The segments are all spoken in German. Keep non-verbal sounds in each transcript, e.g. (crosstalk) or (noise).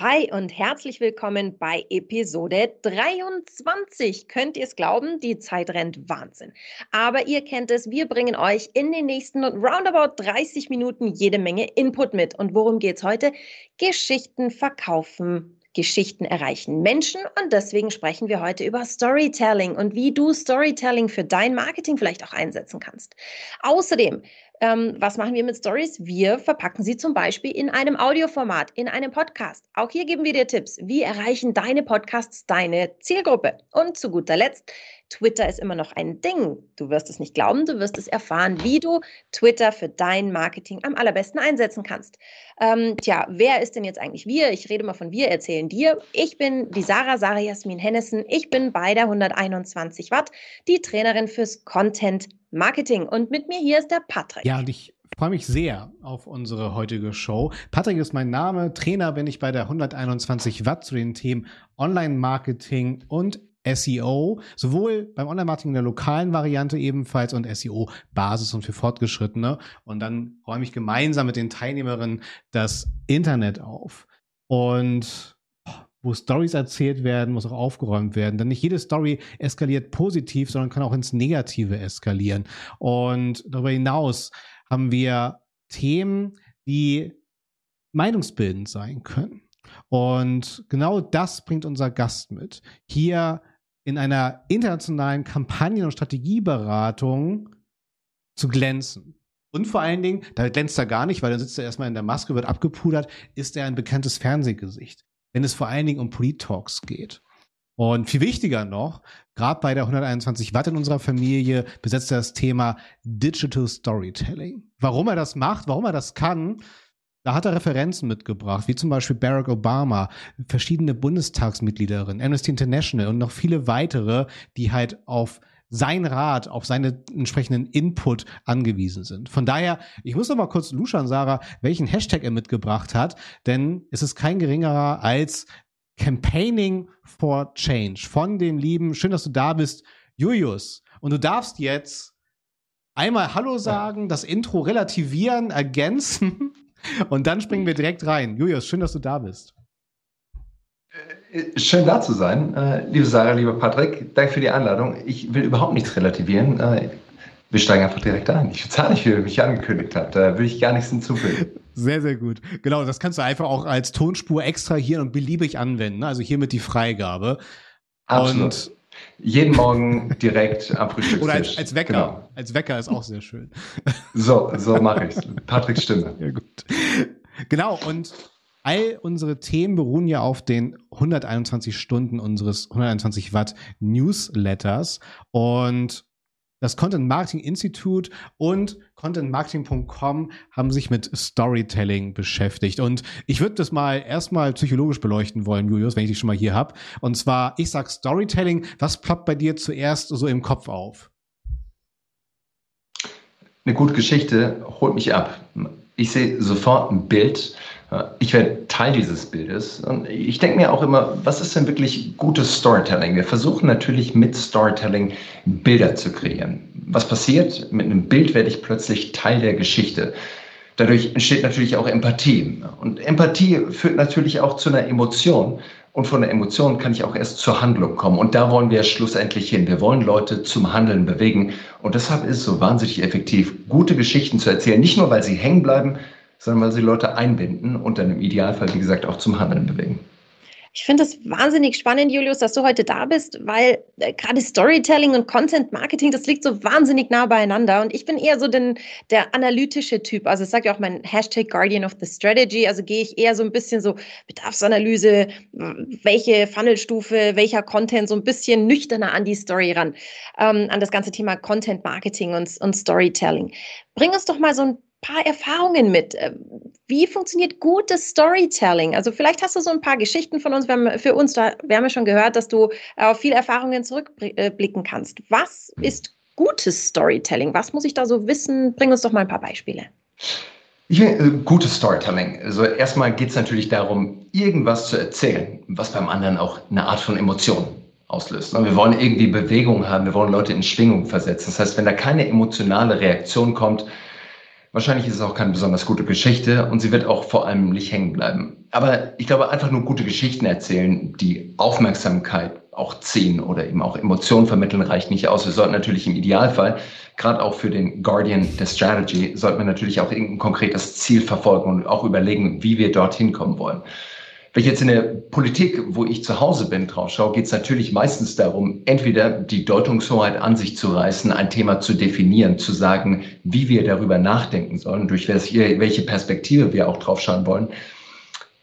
Hi und herzlich willkommen bei Episode 23. Könnt ihr es glauben? Die Zeit rennt Wahnsinn. Aber ihr kennt es, wir bringen euch in den nächsten roundabout 30 Minuten jede Menge Input mit. Und worum geht's heute? Geschichten verkaufen, Geschichten erreichen Menschen und deswegen sprechen wir heute über Storytelling und wie du Storytelling für dein Marketing vielleicht auch einsetzen kannst. Außerdem ähm, was machen wir mit Stories? Wir verpacken sie zum Beispiel in einem Audioformat, in einem Podcast. Auch hier geben wir dir Tipps. Wie erreichen deine Podcasts deine Zielgruppe? Und zu guter Letzt, Twitter ist immer noch ein Ding. Du wirst es nicht glauben, du wirst es erfahren, wie du Twitter für dein Marketing am allerbesten einsetzen kannst. Ähm, tja, wer ist denn jetzt eigentlich wir? Ich rede mal von wir, erzählen dir. Ich bin die Sarah, Sarah Jasmin Hennessen. Ich bin bei der 121 Watt, die Trainerin fürs Content Marketing. Und mit mir hier ist der Patrick. Ja, und ich freue mich sehr auf unsere heutige Show. Patrick ist mein Name. Trainer bin ich bei der 121 Watt zu den Themen Online-Marketing und SEO, sowohl beim Online-Marketing in der lokalen Variante ebenfalls und SEO Basis und für Fortgeschrittene. Und dann räume ich gemeinsam mit den Teilnehmerinnen das Internet auf. Und wo Stories erzählt werden, muss auch aufgeräumt werden. Denn nicht jede Story eskaliert positiv, sondern kann auch ins Negative eskalieren. Und darüber hinaus haben wir Themen, die meinungsbildend sein können. Und genau das bringt unser Gast mit. Hier in einer internationalen Kampagnen- und Strategieberatung zu glänzen. Und vor allen Dingen, da glänzt er gar nicht, weil dann sitzt er erstmal in der Maske, wird abgepudert, ist er ein bekanntes Fernsehgesicht wenn es vor allen Dingen um Polit-Talks geht. Und viel wichtiger noch, gerade bei der 121 Watt in unserer Familie besetzt er das Thema Digital Storytelling. Warum er das macht, warum er das kann, da hat er Referenzen mitgebracht, wie zum Beispiel Barack Obama, verschiedene Bundestagsmitgliederinnen, Amnesty International und noch viele weitere, die halt auf sein Rat, auf seine entsprechenden Input angewiesen sind. Von daher, ich muss noch mal kurz luschern, Sarah, welchen Hashtag er mitgebracht hat, denn es ist kein geringerer als Campaigning for Change von dem lieben, schön, dass du da bist, Julius. Und du darfst jetzt einmal Hallo sagen, das Intro relativieren, ergänzen und dann springen wir direkt rein. Julius, schön, dass du da bist. Äh, schön da zu sein. Äh, liebe Sarah, lieber Patrick, danke für die Einladung. Ich will überhaupt nichts relativieren. Äh, wir steigen einfach direkt ein. Ich zahle nicht, wie ihr mich angekündigt habt. Da will ich gar nichts hinzufügen. Sehr, sehr gut. Genau, das kannst du einfach auch als Tonspur extrahieren und beliebig anwenden. Also hiermit die Freigabe. Absolut. Und jeden Morgen direkt am Frühstückstisch. Oder als, als Wecker. Genau. Als Wecker ist auch sehr schön. So, so mache ich es. Patricks Stimme. Ja, gut. Genau, und All unsere Themen beruhen ja auf den 121 Stunden unseres 121 Watt Newsletters und das Content Marketing Institute und contentmarketing.com haben sich mit Storytelling beschäftigt. Und ich würde das mal erstmal psychologisch beleuchten wollen, Julius, wenn ich dich schon mal hier habe. Und zwar, ich sag Storytelling, was ploppt bei dir zuerst so im Kopf auf? Eine gute Geschichte holt mich ab. Ich sehe sofort ein Bild, ich werde Teil dieses Bildes. Und ich denke mir auch immer, was ist denn wirklich gutes Storytelling? Wir versuchen natürlich mit Storytelling Bilder zu kreieren. Was passiert? Mit einem Bild werde ich plötzlich Teil der Geschichte. Dadurch entsteht natürlich auch Empathie. Und Empathie führt natürlich auch zu einer Emotion. Und von der Emotion kann ich auch erst zur Handlung kommen. Und da wollen wir schlussendlich hin. Wir wollen Leute zum Handeln bewegen. Und deshalb ist es so wahnsinnig effektiv, gute Geschichten zu erzählen. Nicht nur, weil sie hängen bleiben, sondern weil sie Leute einbinden und dann im Idealfall, wie gesagt, auch zum Handeln bewegen. Ich finde es wahnsinnig spannend, Julius, dass du heute da bist, weil äh, gerade Storytelling und Content Marketing, das liegt so wahnsinnig nah beieinander. Und ich bin eher so den, der analytische Typ. Also, es sagt ja auch mein Hashtag Guardian of the Strategy. Also gehe ich eher so ein bisschen so Bedarfsanalyse, welche Funnelstufe, welcher Content, so ein bisschen nüchterner an die Story ran, ähm, an das ganze Thema Content Marketing und, und Storytelling. Bring uns doch mal so ein paar Erfahrungen mit. Äh, wie funktioniert gutes Storytelling? Also vielleicht hast du so ein paar Geschichten von uns, für uns, da, wir haben ja schon gehört, dass du auf viele Erfahrungen zurückblicken kannst. Was ist gutes Storytelling? Was muss ich da so wissen? Bring uns doch mal ein paar Beispiele. Ich äh, gutes Storytelling. Also erstmal geht es natürlich darum, irgendwas zu erzählen, was beim anderen auch eine Art von Emotion auslöst. Wir wollen irgendwie Bewegung haben, wir wollen Leute in Schwingung versetzen. Das heißt, wenn da keine emotionale Reaktion kommt, wahrscheinlich ist es auch keine besonders gute Geschichte und sie wird auch vor allem nicht hängen bleiben. Aber ich glaube, einfach nur gute Geschichten erzählen, die Aufmerksamkeit auch ziehen oder eben auch Emotionen vermitteln, reicht nicht aus. Wir sollten natürlich im Idealfall gerade auch für den Guardian der Strategy, sollte man natürlich auch irgendein konkretes Ziel verfolgen und auch überlegen, wie wir dorthin kommen wollen. Wenn ich jetzt in der Politik, wo ich zu Hause bin, drauf schaue, geht es natürlich meistens darum, entweder die Deutungshoheit an sich zu reißen, ein Thema zu definieren, zu sagen, wie wir darüber nachdenken sollen, durch welche Perspektive wir auch drauf schauen wollen.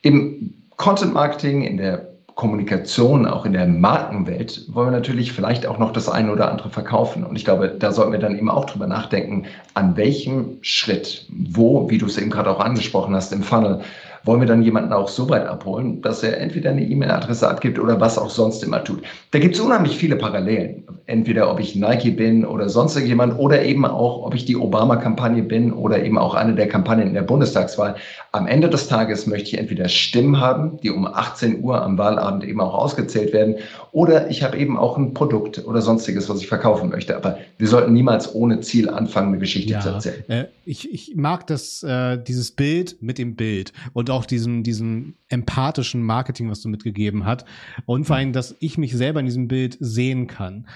Im Content Marketing, in der Kommunikation, auch in der Markenwelt, wollen wir natürlich vielleicht auch noch das eine oder andere verkaufen. Und ich glaube, da sollten wir dann eben auch drüber nachdenken, an welchem Schritt, wo, wie du es eben gerade auch angesprochen hast, im Funnel, wollen wir dann jemanden auch so weit abholen, dass er entweder eine E-Mail-Adresse abgibt oder was auch sonst immer tut. Da gibt es unheimlich viele Parallelen. Entweder ob ich Nike bin oder sonst jemand oder eben auch, ob ich die Obama-Kampagne bin oder eben auch eine der Kampagnen in der Bundestagswahl. Am Ende des Tages möchte ich entweder Stimmen haben, die um 18 Uhr am Wahlabend eben auch ausgezählt werden, oder ich habe eben auch ein Produkt oder sonstiges, was ich verkaufen möchte. Aber wir sollten niemals ohne Ziel anfangen, eine Geschichte ja, zu erzählen. Äh, ich, ich mag das, äh, dieses Bild mit dem Bild und auch diesen, diesen empathischen Marketing, was du mitgegeben hast. Und vor allem, dass ich mich selber in diesem Bild sehen kann.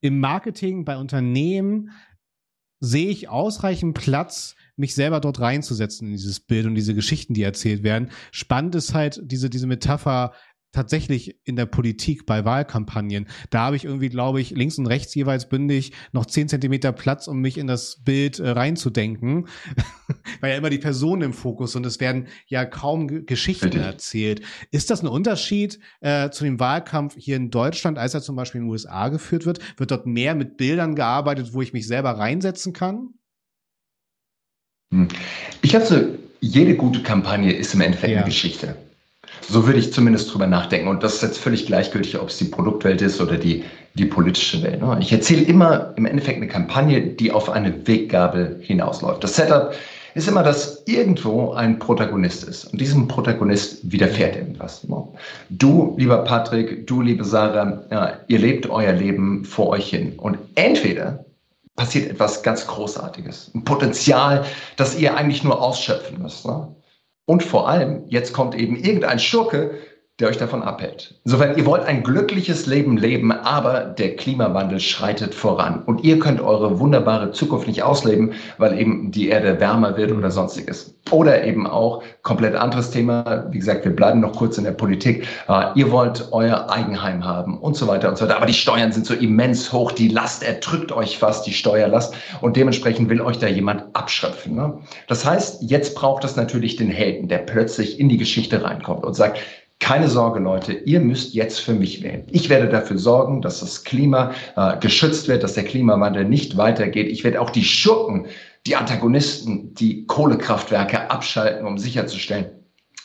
Im Marketing bei Unternehmen sehe ich ausreichend Platz, mich selber dort reinzusetzen in dieses Bild und diese Geschichten, die erzählt werden. Spannend ist halt diese, diese Metapher, tatsächlich in der Politik bei Wahlkampagnen. Da habe ich irgendwie, glaube ich, links und rechts jeweils bündig noch zehn Zentimeter Platz, um mich in das Bild äh, reinzudenken, (laughs) weil ja immer die Personen im Fokus und es werden ja kaum G Geschichten erzählt. Ist das ein Unterschied äh, zu dem Wahlkampf hier in Deutschland, als er zum Beispiel in den USA geführt wird? Wird dort mehr mit Bildern gearbeitet, wo ich mich selber reinsetzen kann? Hm. Ich glaube, so, jede gute Kampagne ist im Endeffekt ja. eine Geschichte. So würde ich zumindest drüber nachdenken. Und das ist jetzt völlig gleichgültig, ob es die Produktwelt ist oder die, die politische Welt. Ne? Ich erzähle immer im Endeffekt eine Kampagne, die auf eine Weggabel hinausläuft. Das Setup ist immer, dass irgendwo ein Protagonist ist. Und diesem Protagonist widerfährt irgendwas. Ne? Du, lieber Patrick, du, liebe Sarah, ja, ihr lebt euer Leben vor euch hin. Und entweder passiert etwas ganz Großartiges. Ein Potenzial, das ihr eigentlich nur ausschöpfen müsst. Ne? Und vor allem, jetzt kommt eben irgendein Schurke, der euch davon abhält. Insofern, ihr wollt ein glückliches Leben leben, aber der Klimawandel schreitet voran. Und ihr könnt eure wunderbare Zukunft nicht ausleben, weil eben die Erde wärmer wird oder sonstiges. Oder eben auch, komplett anderes Thema, wie gesagt, wir bleiben noch kurz in der Politik. Uh, ihr wollt euer Eigenheim haben und so weiter und so weiter. Aber die Steuern sind so immens hoch, die Last erdrückt euch fast, die Steuerlast. Und dementsprechend will euch da jemand abschöpfen. Ne? Das heißt, jetzt braucht es natürlich den Helden, der plötzlich in die Geschichte reinkommt und sagt, keine Sorge, Leute, ihr müsst jetzt für mich wählen. Ich werde dafür sorgen, dass das Klima äh, geschützt wird, dass der Klimawandel nicht weitergeht. Ich werde auch die Schurken, die Antagonisten, die Kohlekraftwerke abschalten, um sicherzustellen,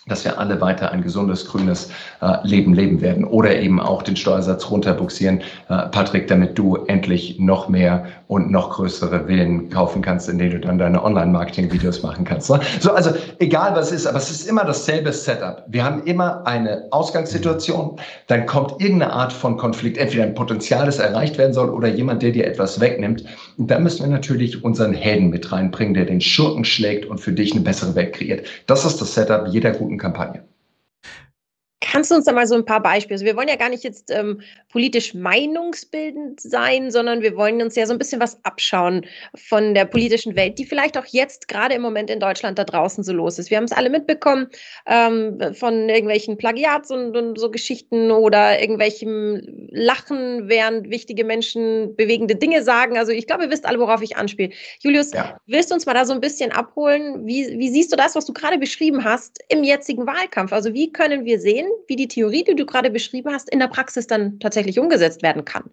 dass wir alle weiter ein gesundes, grünes äh, Leben leben werden oder eben auch den Steuersatz runterbuxieren, äh, Patrick, damit du endlich noch mehr und noch größere Villen kaufen kannst, in denen du dann deine Online-Marketing-Videos machen kannst. Ne? So, also egal was ist, aber es ist immer dasselbe Setup. Wir haben immer eine Ausgangssituation, dann kommt irgendeine Art von Konflikt, entweder ein Potenzial, das erreicht werden soll, oder jemand, der dir etwas wegnimmt. Und da müssen wir natürlich unseren Helden mit reinbringen, der den Schurken schlägt und für dich eine bessere Welt kreiert. Das ist das Setup jeder guten Kampagne. Kannst du uns da mal so ein paar Beispiele? Also wir wollen ja gar nicht jetzt ähm, politisch meinungsbildend sein, sondern wir wollen uns ja so ein bisschen was abschauen von der politischen Welt, die vielleicht auch jetzt gerade im Moment in Deutschland da draußen so los ist. Wir haben es alle mitbekommen ähm, von irgendwelchen Plagiats und, und, so Geschichten oder irgendwelchem Lachen, während wichtige Menschen bewegende Dinge sagen. Also ich glaube, ihr wisst alle, worauf ich anspiele. Julius, ja. willst du uns mal da so ein bisschen abholen? Wie, wie siehst du das, was du gerade beschrieben hast, im jetzigen Wahlkampf? Also wie können wir sehen, wie die Theorie, die du gerade beschrieben hast, in der Praxis dann tatsächlich umgesetzt werden kann.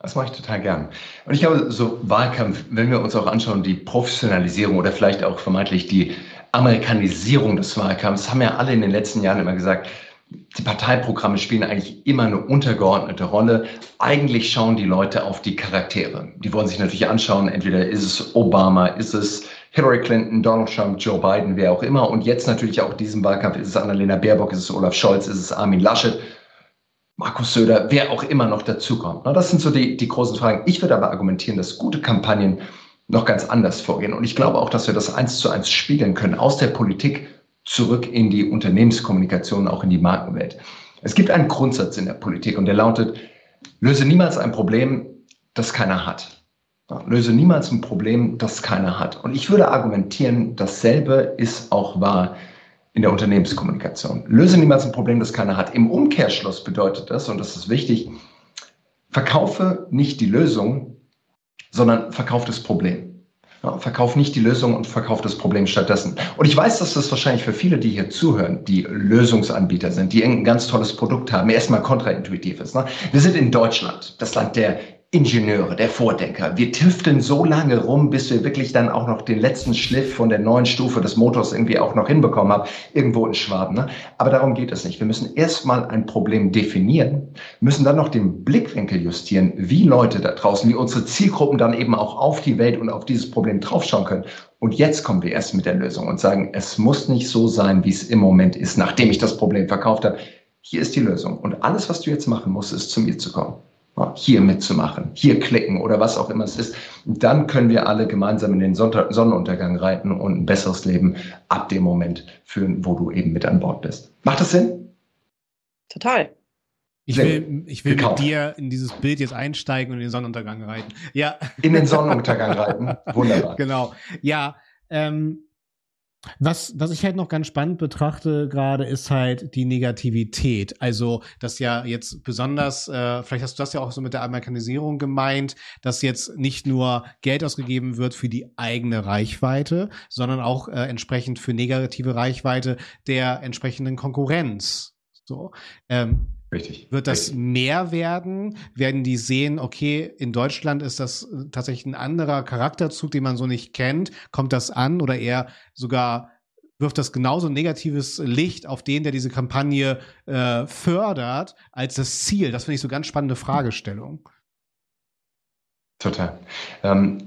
Das mache ich total gern. Und ich glaube, so Wahlkampf, wenn wir uns auch anschauen, die Professionalisierung oder vielleicht auch vermeintlich die Amerikanisierung des Wahlkampfs, haben ja alle in den letzten Jahren immer gesagt, die Parteiprogramme spielen eigentlich immer eine untergeordnete Rolle. Eigentlich schauen die Leute auf die Charaktere. Die wollen sich natürlich anschauen, entweder ist es Obama, ist es Hillary Clinton, Donald Trump, Joe Biden, wer auch immer. Und jetzt natürlich auch diesen Wahlkampf ist es Annalena Baerbock, ist es Olaf Scholz, ist es Armin Laschet, Markus Söder, wer auch immer noch dazukommt. Das sind so die, die großen Fragen. Ich würde aber argumentieren, dass gute Kampagnen noch ganz anders vorgehen. Und ich glaube auch, dass wir das eins zu eins spiegeln können aus der Politik zurück in die Unternehmenskommunikation, auch in die Markenwelt. Es gibt einen Grundsatz in der Politik und der lautet, löse niemals ein Problem, das keiner hat. Löse niemals ein Problem, das keiner hat. Und ich würde argumentieren, dasselbe ist auch wahr in der Unternehmenskommunikation. Löse niemals ein Problem, das keiner hat. Im Umkehrschluss bedeutet das, und das ist wichtig, verkaufe nicht die Lösung, sondern verkauf das Problem. Ja, verkauf nicht die Lösung und verkauf das Problem stattdessen. Und ich weiß, dass das wahrscheinlich für viele, die hier zuhören, die Lösungsanbieter sind, die ein ganz tolles Produkt haben, erstmal kontraintuitiv ist. Ne? Wir sind in Deutschland, das Land der Ingenieure, der Vordenker. Wir tüfteln so lange rum, bis wir wirklich dann auch noch den letzten Schliff von der neuen Stufe des Motors irgendwie auch noch hinbekommen haben, irgendwo in Schwaben. Ne? Aber darum geht es nicht. Wir müssen erstmal ein Problem definieren, müssen dann noch den Blickwinkel justieren, wie Leute da draußen, wie unsere Zielgruppen dann eben auch auf die Welt und auf dieses Problem draufschauen können. Und jetzt kommen wir erst mit der Lösung und sagen, es muss nicht so sein, wie es im Moment ist, nachdem ich das Problem verkauft habe. Hier ist die Lösung. Und alles, was du jetzt machen musst, ist zu mir zu kommen hier mitzumachen, hier klicken oder was auch immer es ist. Dann können wir alle gemeinsam in den Sonnenuntergang reiten und ein besseres Leben ab dem Moment führen, wo du eben mit an Bord bist. Macht das Sinn? Total. Ich will, ich will mit dir in dieses Bild jetzt einsteigen und in den Sonnenuntergang reiten. Ja. In den (laughs) Sonnenuntergang reiten. Wunderbar. Genau. Ja. Ähm, was, was ich halt noch ganz spannend betrachte gerade, ist halt die Negativität. Also, dass ja jetzt besonders, äh, vielleicht hast du das ja auch so mit der Amerikanisierung gemeint, dass jetzt nicht nur Geld ausgegeben wird für die eigene Reichweite, sondern auch äh, entsprechend für negative Reichweite der entsprechenden Konkurrenz. So. Ähm, Richtig. Wird das Richtig. mehr werden? Werden die sehen, okay, in Deutschland ist das äh, tatsächlich ein anderer Charakterzug, den man so nicht kennt? Kommt das an oder eher sogar wirft das genauso negatives Licht auf den, der diese Kampagne äh, fördert, als das Ziel? Das finde ich so ganz spannende Fragestellung. Total. Ähm,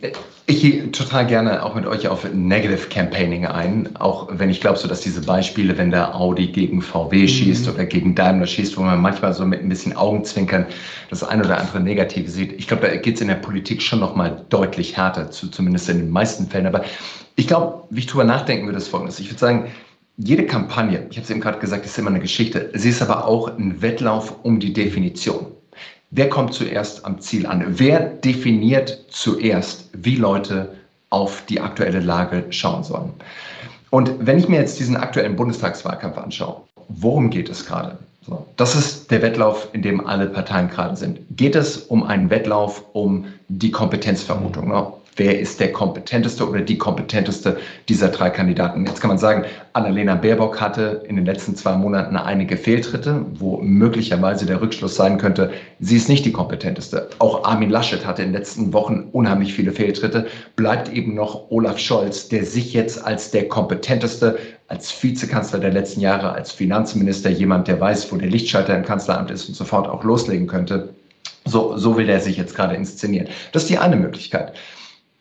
ich gehe total gerne auch mit euch auf Negative Campaigning ein, auch wenn ich glaube, so dass diese Beispiele, wenn der Audi gegen VW mhm. schießt oder gegen Daimler schießt, wo man manchmal so mit ein bisschen Augenzwinkern das ein oder andere Negative sieht. Ich glaube, da geht es in der Politik schon nochmal deutlich härter zu, zumindest in den meisten Fällen. Aber ich glaube, wie ich drüber nachdenken würde, ist folgendes. Ich würde sagen, jede Kampagne, ich habe es eben gerade gesagt, ist immer eine Geschichte. Sie ist aber auch ein Wettlauf um die Definition. Wer kommt zuerst am Ziel an? Wer definiert zuerst, wie Leute auf die aktuelle Lage schauen sollen? Und wenn ich mir jetzt diesen aktuellen Bundestagswahlkampf anschaue, worum geht es gerade? So, das ist der Wettlauf, in dem alle Parteien gerade sind. Geht es um einen Wettlauf um die Kompetenzvermutung? Ne? Wer ist der kompetenteste oder die kompetenteste dieser drei Kandidaten. Jetzt kann man sagen, Annalena Baerbock hatte in den letzten zwei Monaten einige Fehltritte, wo möglicherweise der Rückschluss sein könnte, sie ist nicht die kompetenteste. Auch Armin Laschet hatte in den letzten Wochen unheimlich viele Fehltritte. Bleibt eben noch Olaf Scholz, der sich jetzt als der kompetenteste, als Vizekanzler der letzten Jahre, als Finanzminister, jemand, der weiß, wo der Lichtschalter im Kanzleramt ist und sofort auch loslegen könnte. So, so will er sich jetzt gerade inszenieren. Das ist die eine Möglichkeit.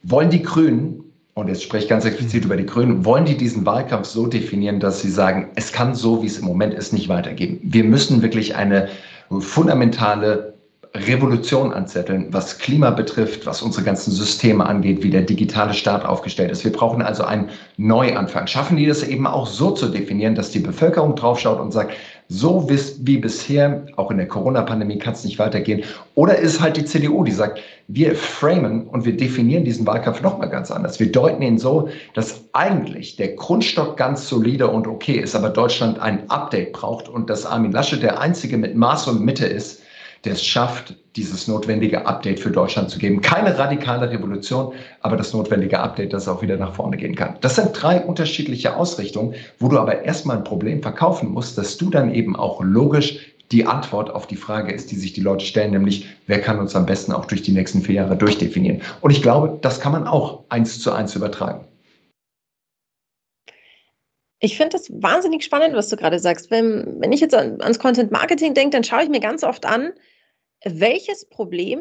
Wollen die Grünen, und jetzt spreche ich ganz explizit über die Grünen, wollen die diesen Wahlkampf so definieren, dass sie sagen, es kann so, wie es im Moment ist, nicht weitergehen. Wir müssen wirklich eine fundamentale Revolution anzetteln, was Klima betrifft, was unsere ganzen Systeme angeht, wie der digitale Staat aufgestellt ist. Wir brauchen also einen Neuanfang. Schaffen die das eben auch so zu definieren, dass die Bevölkerung draufschaut und sagt, so wie bisher, auch in der Corona-Pandemie kann es nicht weitergehen. Oder ist halt die CDU, die sagt, wir framen und wir definieren diesen Wahlkampf nochmal ganz anders. Wir deuten ihn so, dass eigentlich der Grundstock ganz solide und okay ist, aber Deutschland ein Update braucht und dass Armin Laschet der Einzige mit Maß und Mitte ist, der es schafft, dieses notwendige Update für Deutschland zu geben. Keine radikale Revolution, aber das notwendige Update, das auch wieder nach vorne gehen kann. Das sind drei unterschiedliche Ausrichtungen, wo du aber erstmal ein Problem verkaufen musst, dass du dann eben auch logisch die Antwort auf die Frage ist, die sich die Leute stellen, nämlich wer kann uns am besten auch durch die nächsten vier Jahre durchdefinieren. Und ich glaube, das kann man auch eins zu eins übertragen. Ich finde das wahnsinnig spannend, was du gerade sagst. Wenn, wenn ich jetzt an, ans Content Marketing denke, dann schaue ich mir ganz oft an, welches Problem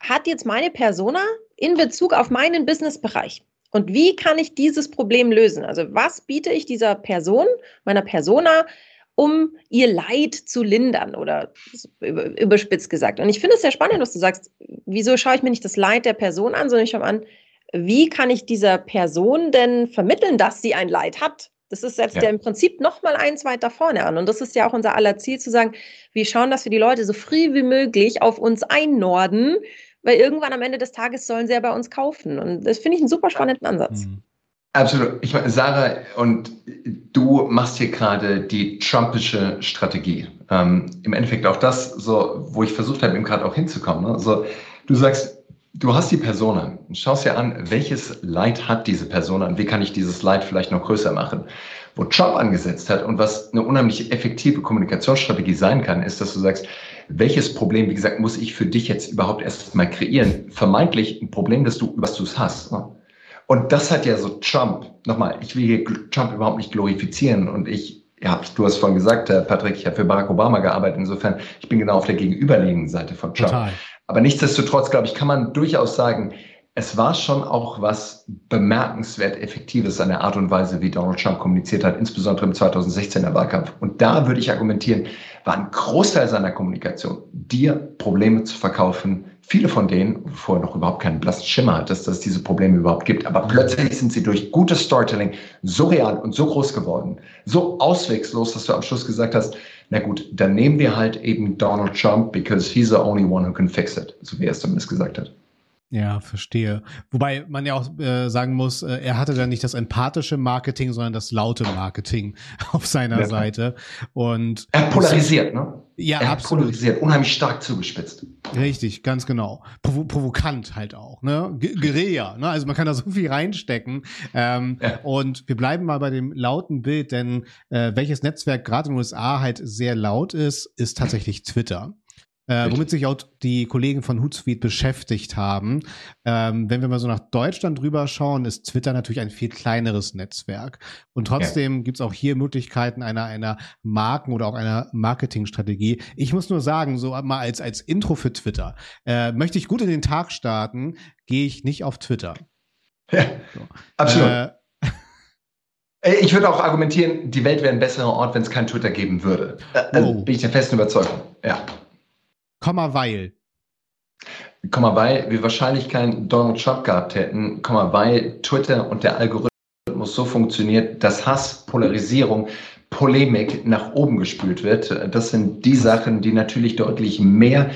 hat jetzt meine Persona in Bezug auf meinen Businessbereich? Und wie kann ich dieses Problem lösen? Also was biete ich dieser Person, meiner Persona, um ihr Leid zu lindern oder überspitzt gesagt. Und ich finde es sehr spannend, was du sagst. Wieso schaue ich mir nicht das Leid der Person an, sondern ich schaue an, wie kann ich dieser Person denn vermitteln, dass sie ein Leid hat? Das ist setzt ja. ja im Prinzip noch mal eins weiter vorne an. Und das ist ja auch unser aller Ziel, zu sagen, wir schauen, dass wir die Leute so früh wie möglich auf uns einnorden, weil irgendwann am Ende des Tages sollen sie ja bei uns kaufen. Und das finde ich einen super spannenden Ansatz. Mhm. Absolut. Ich meine, Sarah, und du machst hier gerade die Trumpische Strategie. Ähm, Im Endeffekt auch das, so, wo ich versucht habe, eben gerade auch hinzukommen. Ne? So, du sagst, du hast die Person an, schaust dir an, welches Leid hat diese Person an, wie kann ich dieses Leid vielleicht noch größer machen. Wo Trump angesetzt hat und was eine unheimlich effektive Kommunikationsstrategie sein kann, ist, dass du sagst, welches Problem, wie gesagt, muss ich für dich jetzt überhaupt erst mal kreieren? Vermeintlich ein Problem, dass du, was du es hast. Ne? Und das hat ja so Trump, nochmal, ich will hier Trump überhaupt nicht glorifizieren und ich, ja, du hast vorhin gesagt, Patrick, ich habe für Barack Obama gearbeitet, insofern, ich bin genau auf der gegenüberliegenden Seite von Trump. Total. Aber nichtsdestotrotz, glaube ich, kann man durchaus sagen, es war schon auch was bemerkenswert Effektives an der Art und Weise, wie Donald Trump kommuniziert hat, insbesondere im 2016er Wahlkampf. Und da würde ich argumentieren, war ein Großteil seiner Kommunikation, dir Probleme zu verkaufen, viele von denen, wo vorher noch überhaupt keinen blassen Schimmer hattest, dass es diese Probleme überhaupt gibt. Aber plötzlich sind sie durch gutes Storytelling so real und so groß geworden, so auswegslos, dass du am Schluss gesagt hast, na gut, dann nehmen wir halt eben Donald Trump, because he's the only one who can fix it, so wie er es zumindest gesagt hat. Ja, verstehe. Wobei man ja auch äh, sagen muss, äh, er hatte da nicht das empathische Marketing, sondern das laute Marketing (laughs) auf seiner ja. Seite. Und er polarisiert, ne? Ja, er absolut. polarisiert, unheimlich stark zugespitzt. Richtig, ganz genau. Provo provokant halt auch, ne? G Guerilla, ne? Also man kann da so viel reinstecken. Ähm, ja. Und wir bleiben mal bei dem lauten Bild, denn äh, welches Netzwerk gerade in den USA halt sehr laut ist, ist tatsächlich Twitter äh, womit sich auch die Kollegen von Hootsuite beschäftigt haben. Ähm, wenn wir mal so nach Deutschland drüber schauen, ist Twitter natürlich ein viel kleineres Netzwerk. Und trotzdem ja. gibt es auch hier Möglichkeiten einer, einer Marken- oder auch einer Marketingstrategie. Ich muss nur sagen, so mal als, als Intro für Twitter, äh, möchte ich gut in den Tag starten, gehe ich nicht auf Twitter. Ja, so. absolut. Äh, äh, ich würde auch argumentieren, die Welt wäre ein besserer Ort, wenn es kein Twitter geben würde. Äh, also oh. bin ich der festen Überzeugung. Ja. Komma weil. Komma weil wir wahrscheinlich keinen Donald Trump gehabt hätten, Komma weil Twitter und der Algorithmus so funktioniert, dass Hass, Polarisierung, Polemik nach oben gespült wird. Das sind die Sachen, die natürlich deutlich mehr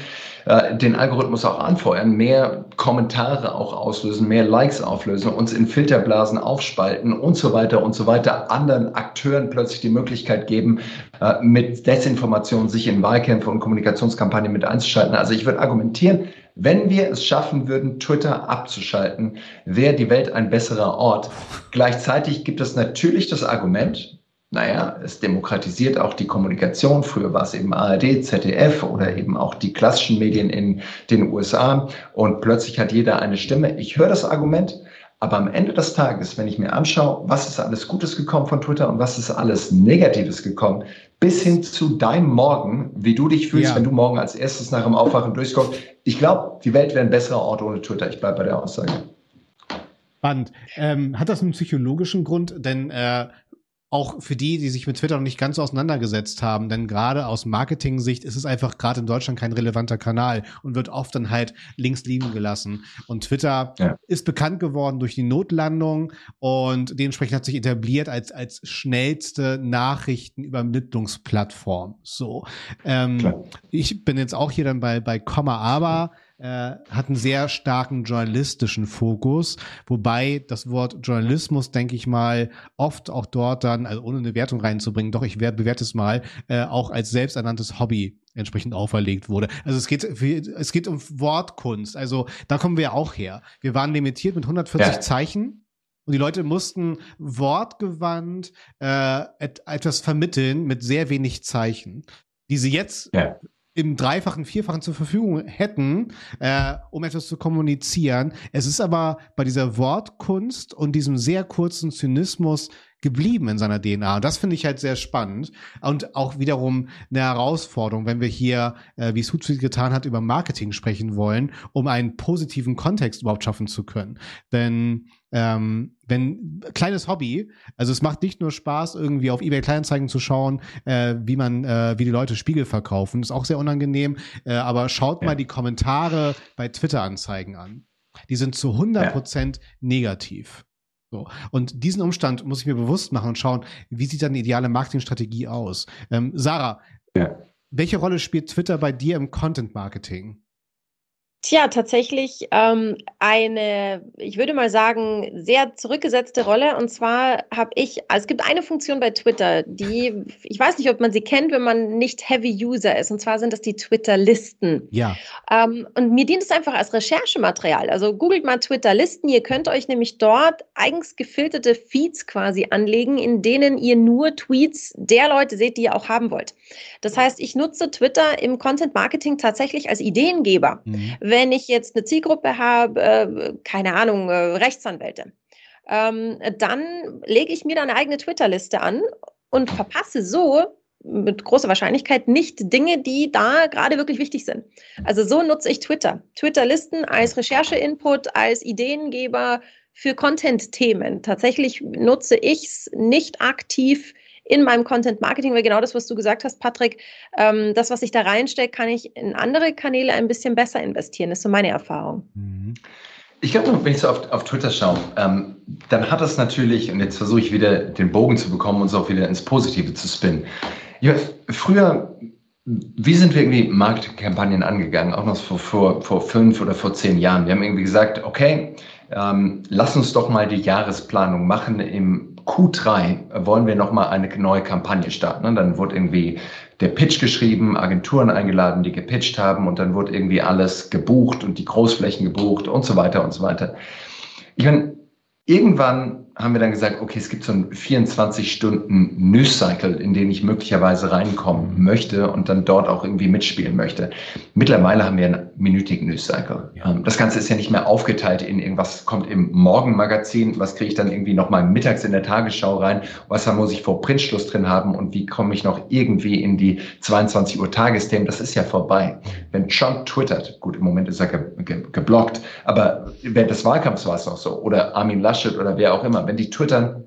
äh, den Algorithmus auch anfeuern, mehr Kommentare auch auslösen, mehr Likes auflösen, uns in Filterblasen aufspalten und so weiter und so weiter, anderen Akteuren plötzlich die Möglichkeit geben, äh, mit Desinformation sich in Wahlkämpfe und Kommunikationskampagnen mit einzuschalten. Also ich würde argumentieren, wenn wir es schaffen würden, Twitter abzuschalten, wäre die Welt ein besserer Ort. Gleichzeitig gibt es natürlich das Argument, naja, es demokratisiert auch die Kommunikation. Früher war es eben ARD, ZDF oder eben auch die klassischen Medien in den USA. Und plötzlich hat jeder eine Stimme. Ich höre das Argument, aber am Ende des Tages, wenn ich mir anschaue, was ist alles Gutes gekommen von Twitter und was ist alles Negatives gekommen, bis hin zu deinem Morgen, wie du dich fühlst, ja. wenn du morgen als erstes nach dem Aufwachen durchguckst. Ich glaube, die Welt wäre ein besserer Ort ohne Twitter. Ich bleibe bei der Aussage. Spannend. Ähm, hat das einen psychologischen Grund? Denn äh, auch für die, die sich mit Twitter noch nicht ganz so auseinandergesetzt haben, denn gerade aus Marketing-Sicht ist es einfach gerade in Deutschland kein relevanter Kanal und wird oft dann halt links liegen gelassen. Und Twitter ja. ist bekannt geworden durch die Notlandung und dementsprechend hat sich etabliert als, als schnellste Nachrichtenübermittlungsplattform. So. Ähm, ich bin jetzt auch hier dann bei, bei Komma Aber äh, hat einen sehr starken journalistischen Fokus, wobei das Wort Journalismus, denke ich mal, oft auch dort dann, also ohne eine Wertung reinzubringen, doch ich bewerte es mal, äh, auch als selbsternanntes Hobby entsprechend auferlegt wurde. Also es geht, es geht um Wortkunst. Also da kommen wir auch her. Wir waren limitiert mit 140 ja. Zeichen. Und die Leute mussten wortgewandt äh, et etwas vermitteln mit sehr wenig Zeichen, die sie jetzt ja im Dreifachen, Vierfachen zur Verfügung hätten, äh, um etwas zu kommunizieren. Es ist aber bei dieser Wortkunst und diesem sehr kurzen Zynismus geblieben in seiner DNA. Und das finde ich halt sehr spannend und auch wiederum eine Herausforderung, wenn wir hier, äh, wie es Hootsuite getan hat, über Marketing sprechen wollen, um einen positiven Kontext überhaupt schaffen zu können. Denn ähm, wenn kleines Hobby, also es macht nicht nur Spaß, irgendwie auf eBay Kleinanzeigen zu schauen, äh, wie man, äh, wie die Leute Spiegel verkaufen, ist auch sehr unangenehm. Äh, aber schaut ja. mal die Kommentare bei Twitter-Anzeigen an. Die sind zu 100% ja. negativ. So. Und diesen Umstand muss ich mir bewusst machen und schauen, wie sieht dann die ideale Marketingstrategie aus? Ähm, Sarah, ja. welche Rolle spielt Twitter bei dir im Content Marketing? Tja, tatsächlich ähm, eine, ich würde mal sagen, sehr zurückgesetzte Rolle. Und zwar habe ich, also es gibt eine Funktion bei Twitter, die, ich weiß nicht, ob man sie kennt, wenn man nicht Heavy User ist. Und zwar sind das die Twitter-Listen. Ja. Ähm, und mir dient es einfach als Recherchematerial. Also googelt mal Twitter-Listen. Ihr könnt euch nämlich dort eigens gefilterte Feeds quasi anlegen, in denen ihr nur Tweets der Leute seht, die ihr auch haben wollt. Das heißt, ich nutze Twitter im Content Marketing tatsächlich als Ideengeber. Mhm wenn ich jetzt eine Zielgruppe habe, äh, keine Ahnung, äh, Rechtsanwälte, ähm, dann lege ich mir da eine eigene Twitter-Liste an und verpasse so mit großer Wahrscheinlichkeit nicht Dinge, die da gerade wirklich wichtig sind. Also so nutze ich Twitter. Twitter-Listen als Recherche-Input, als Ideengeber für Content-Themen. Tatsächlich nutze ich es nicht aktiv in meinem Content Marketing, weil genau das, was du gesagt hast, Patrick, ähm, das, was ich da reinstecke, kann ich in andere Kanäle ein bisschen besser investieren. Das ist so meine Erfahrung. Mhm. Ich glaube, wenn ich so auf, auf Twitter schaue, ähm, dann hat das natürlich, und jetzt versuche ich wieder den Bogen zu bekommen und es auch wieder ins Positive zu spinnen. Ja, früher, wie sind wir irgendwie Marktkampagnen angegangen, auch noch vor, vor, vor fünf oder vor zehn Jahren? Wir haben irgendwie gesagt, okay, ähm, lass uns doch mal die Jahresplanung machen im Q3 wollen wir nochmal eine neue Kampagne starten. Und dann wurde irgendwie der Pitch geschrieben, Agenturen eingeladen, die gepitcht haben und dann wurde irgendwie alles gebucht und die Großflächen gebucht und so weiter und so weiter. Ich meine, irgendwann haben wir dann gesagt, okay, es gibt so einen 24-Stunden News-Cycle, in den ich möglicherweise reinkommen möchte und dann dort auch irgendwie mitspielen möchte. Mittlerweile haben wir einen minütigen News-Cycle. Ja. Ähm, das Ganze ist ja nicht mehr aufgeteilt in irgendwas, kommt im Morgenmagazin, was kriege ich dann irgendwie nochmal mittags in der Tagesschau rein, was muss ich vor Printschluss drin haben und wie komme ich noch irgendwie in die 22 Uhr Tagesthemen. Das ist ja vorbei. Wenn Trump twittert, gut, im Moment ist er ge ge geblockt, aber während des Wahlkampfs war es noch so, oder Armin Laschet oder wer auch immer, wenn die twittern,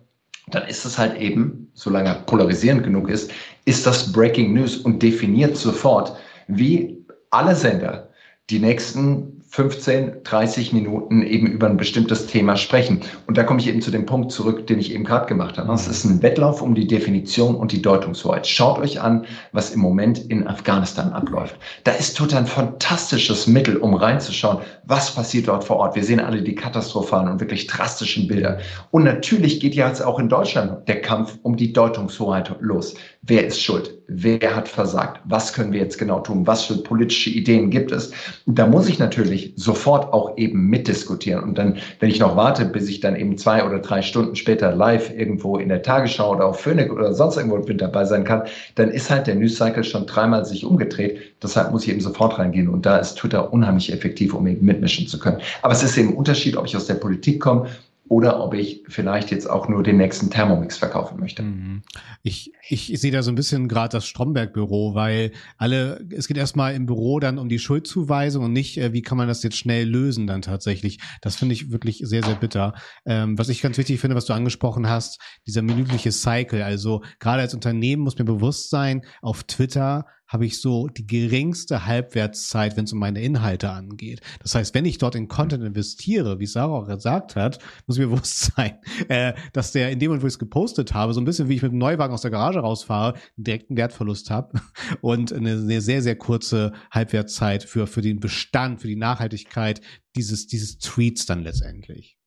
dann ist es halt eben, solange er polarisierend genug ist, ist das Breaking News und definiert sofort, wie alle Sender die nächsten 15, 30 Minuten eben über ein bestimmtes Thema sprechen. Und da komme ich eben zu dem Punkt zurück, den ich eben gerade gemacht habe. Es ist ein Wettlauf um die Definition und die Deutungshoheit. Schaut euch an, was im Moment in Afghanistan abläuft. Da ist Twitter ein fantastisches Mittel, um reinzuschauen, was passiert dort vor Ort. Wir sehen alle die katastrophalen und wirklich drastischen Bilder. Und natürlich geht ja jetzt auch in Deutschland der Kampf um die Deutungshoheit los. Wer ist schuld? Wer hat versagt? Was können wir jetzt genau tun? Was für politische Ideen gibt es? Da muss ich natürlich sofort auch eben mitdiskutieren. Und dann, wenn ich noch warte, bis ich dann eben zwei oder drei Stunden später live irgendwo in der Tagesschau oder auf Phoenix oder sonst irgendwo mit dabei sein kann, dann ist halt der News Cycle schon dreimal sich umgedreht. Deshalb muss ich eben sofort reingehen. Und da ist Twitter unheimlich effektiv, um eben mitmischen zu können. Aber es ist eben ein Unterschied, ob ich aus der Politik komme oder ob ich vielleicht jetzt auch nur den nächsten Thermomix verkaufen möchte. Mhm. Ich, ich sehe da so ein bisschen gerade das Stromberg-Büro, weil alle, es geht erstmal im Büro dann um die Schuldzuweisung und nicht, äh, wie kann man das jetzt schnell lösen dann tatsächlich. Das finde ich wirklich sehr, sehr bitter. Ähm, was ich ganz wichtig finde, was du angesprochen hast, dieser minütliche Cycle. Also gerade als Unternehmen muss mir bewusst sein, auf Twitter habe ich so die geringste Halbwertszeit, wenn es um meine Inhalte angeht. Das heißt, wenn ich dort in Content investiere, wie Sarah auch gesagt hat, muss mir (laughs) bewusst sein, äh, dass der in dem Moment, wo ich es gepostet habe, so ein bisschen wie ich mit einem Neuwagen aus der Garage rausfahre, einen direkten Wertverlust habe (laughs) und eine, eine sehr, sehr kurze Halbwertszeit für, für den Bestand, für die Nachhaltigkeit dieses, dieses Tweets dann letztendlich.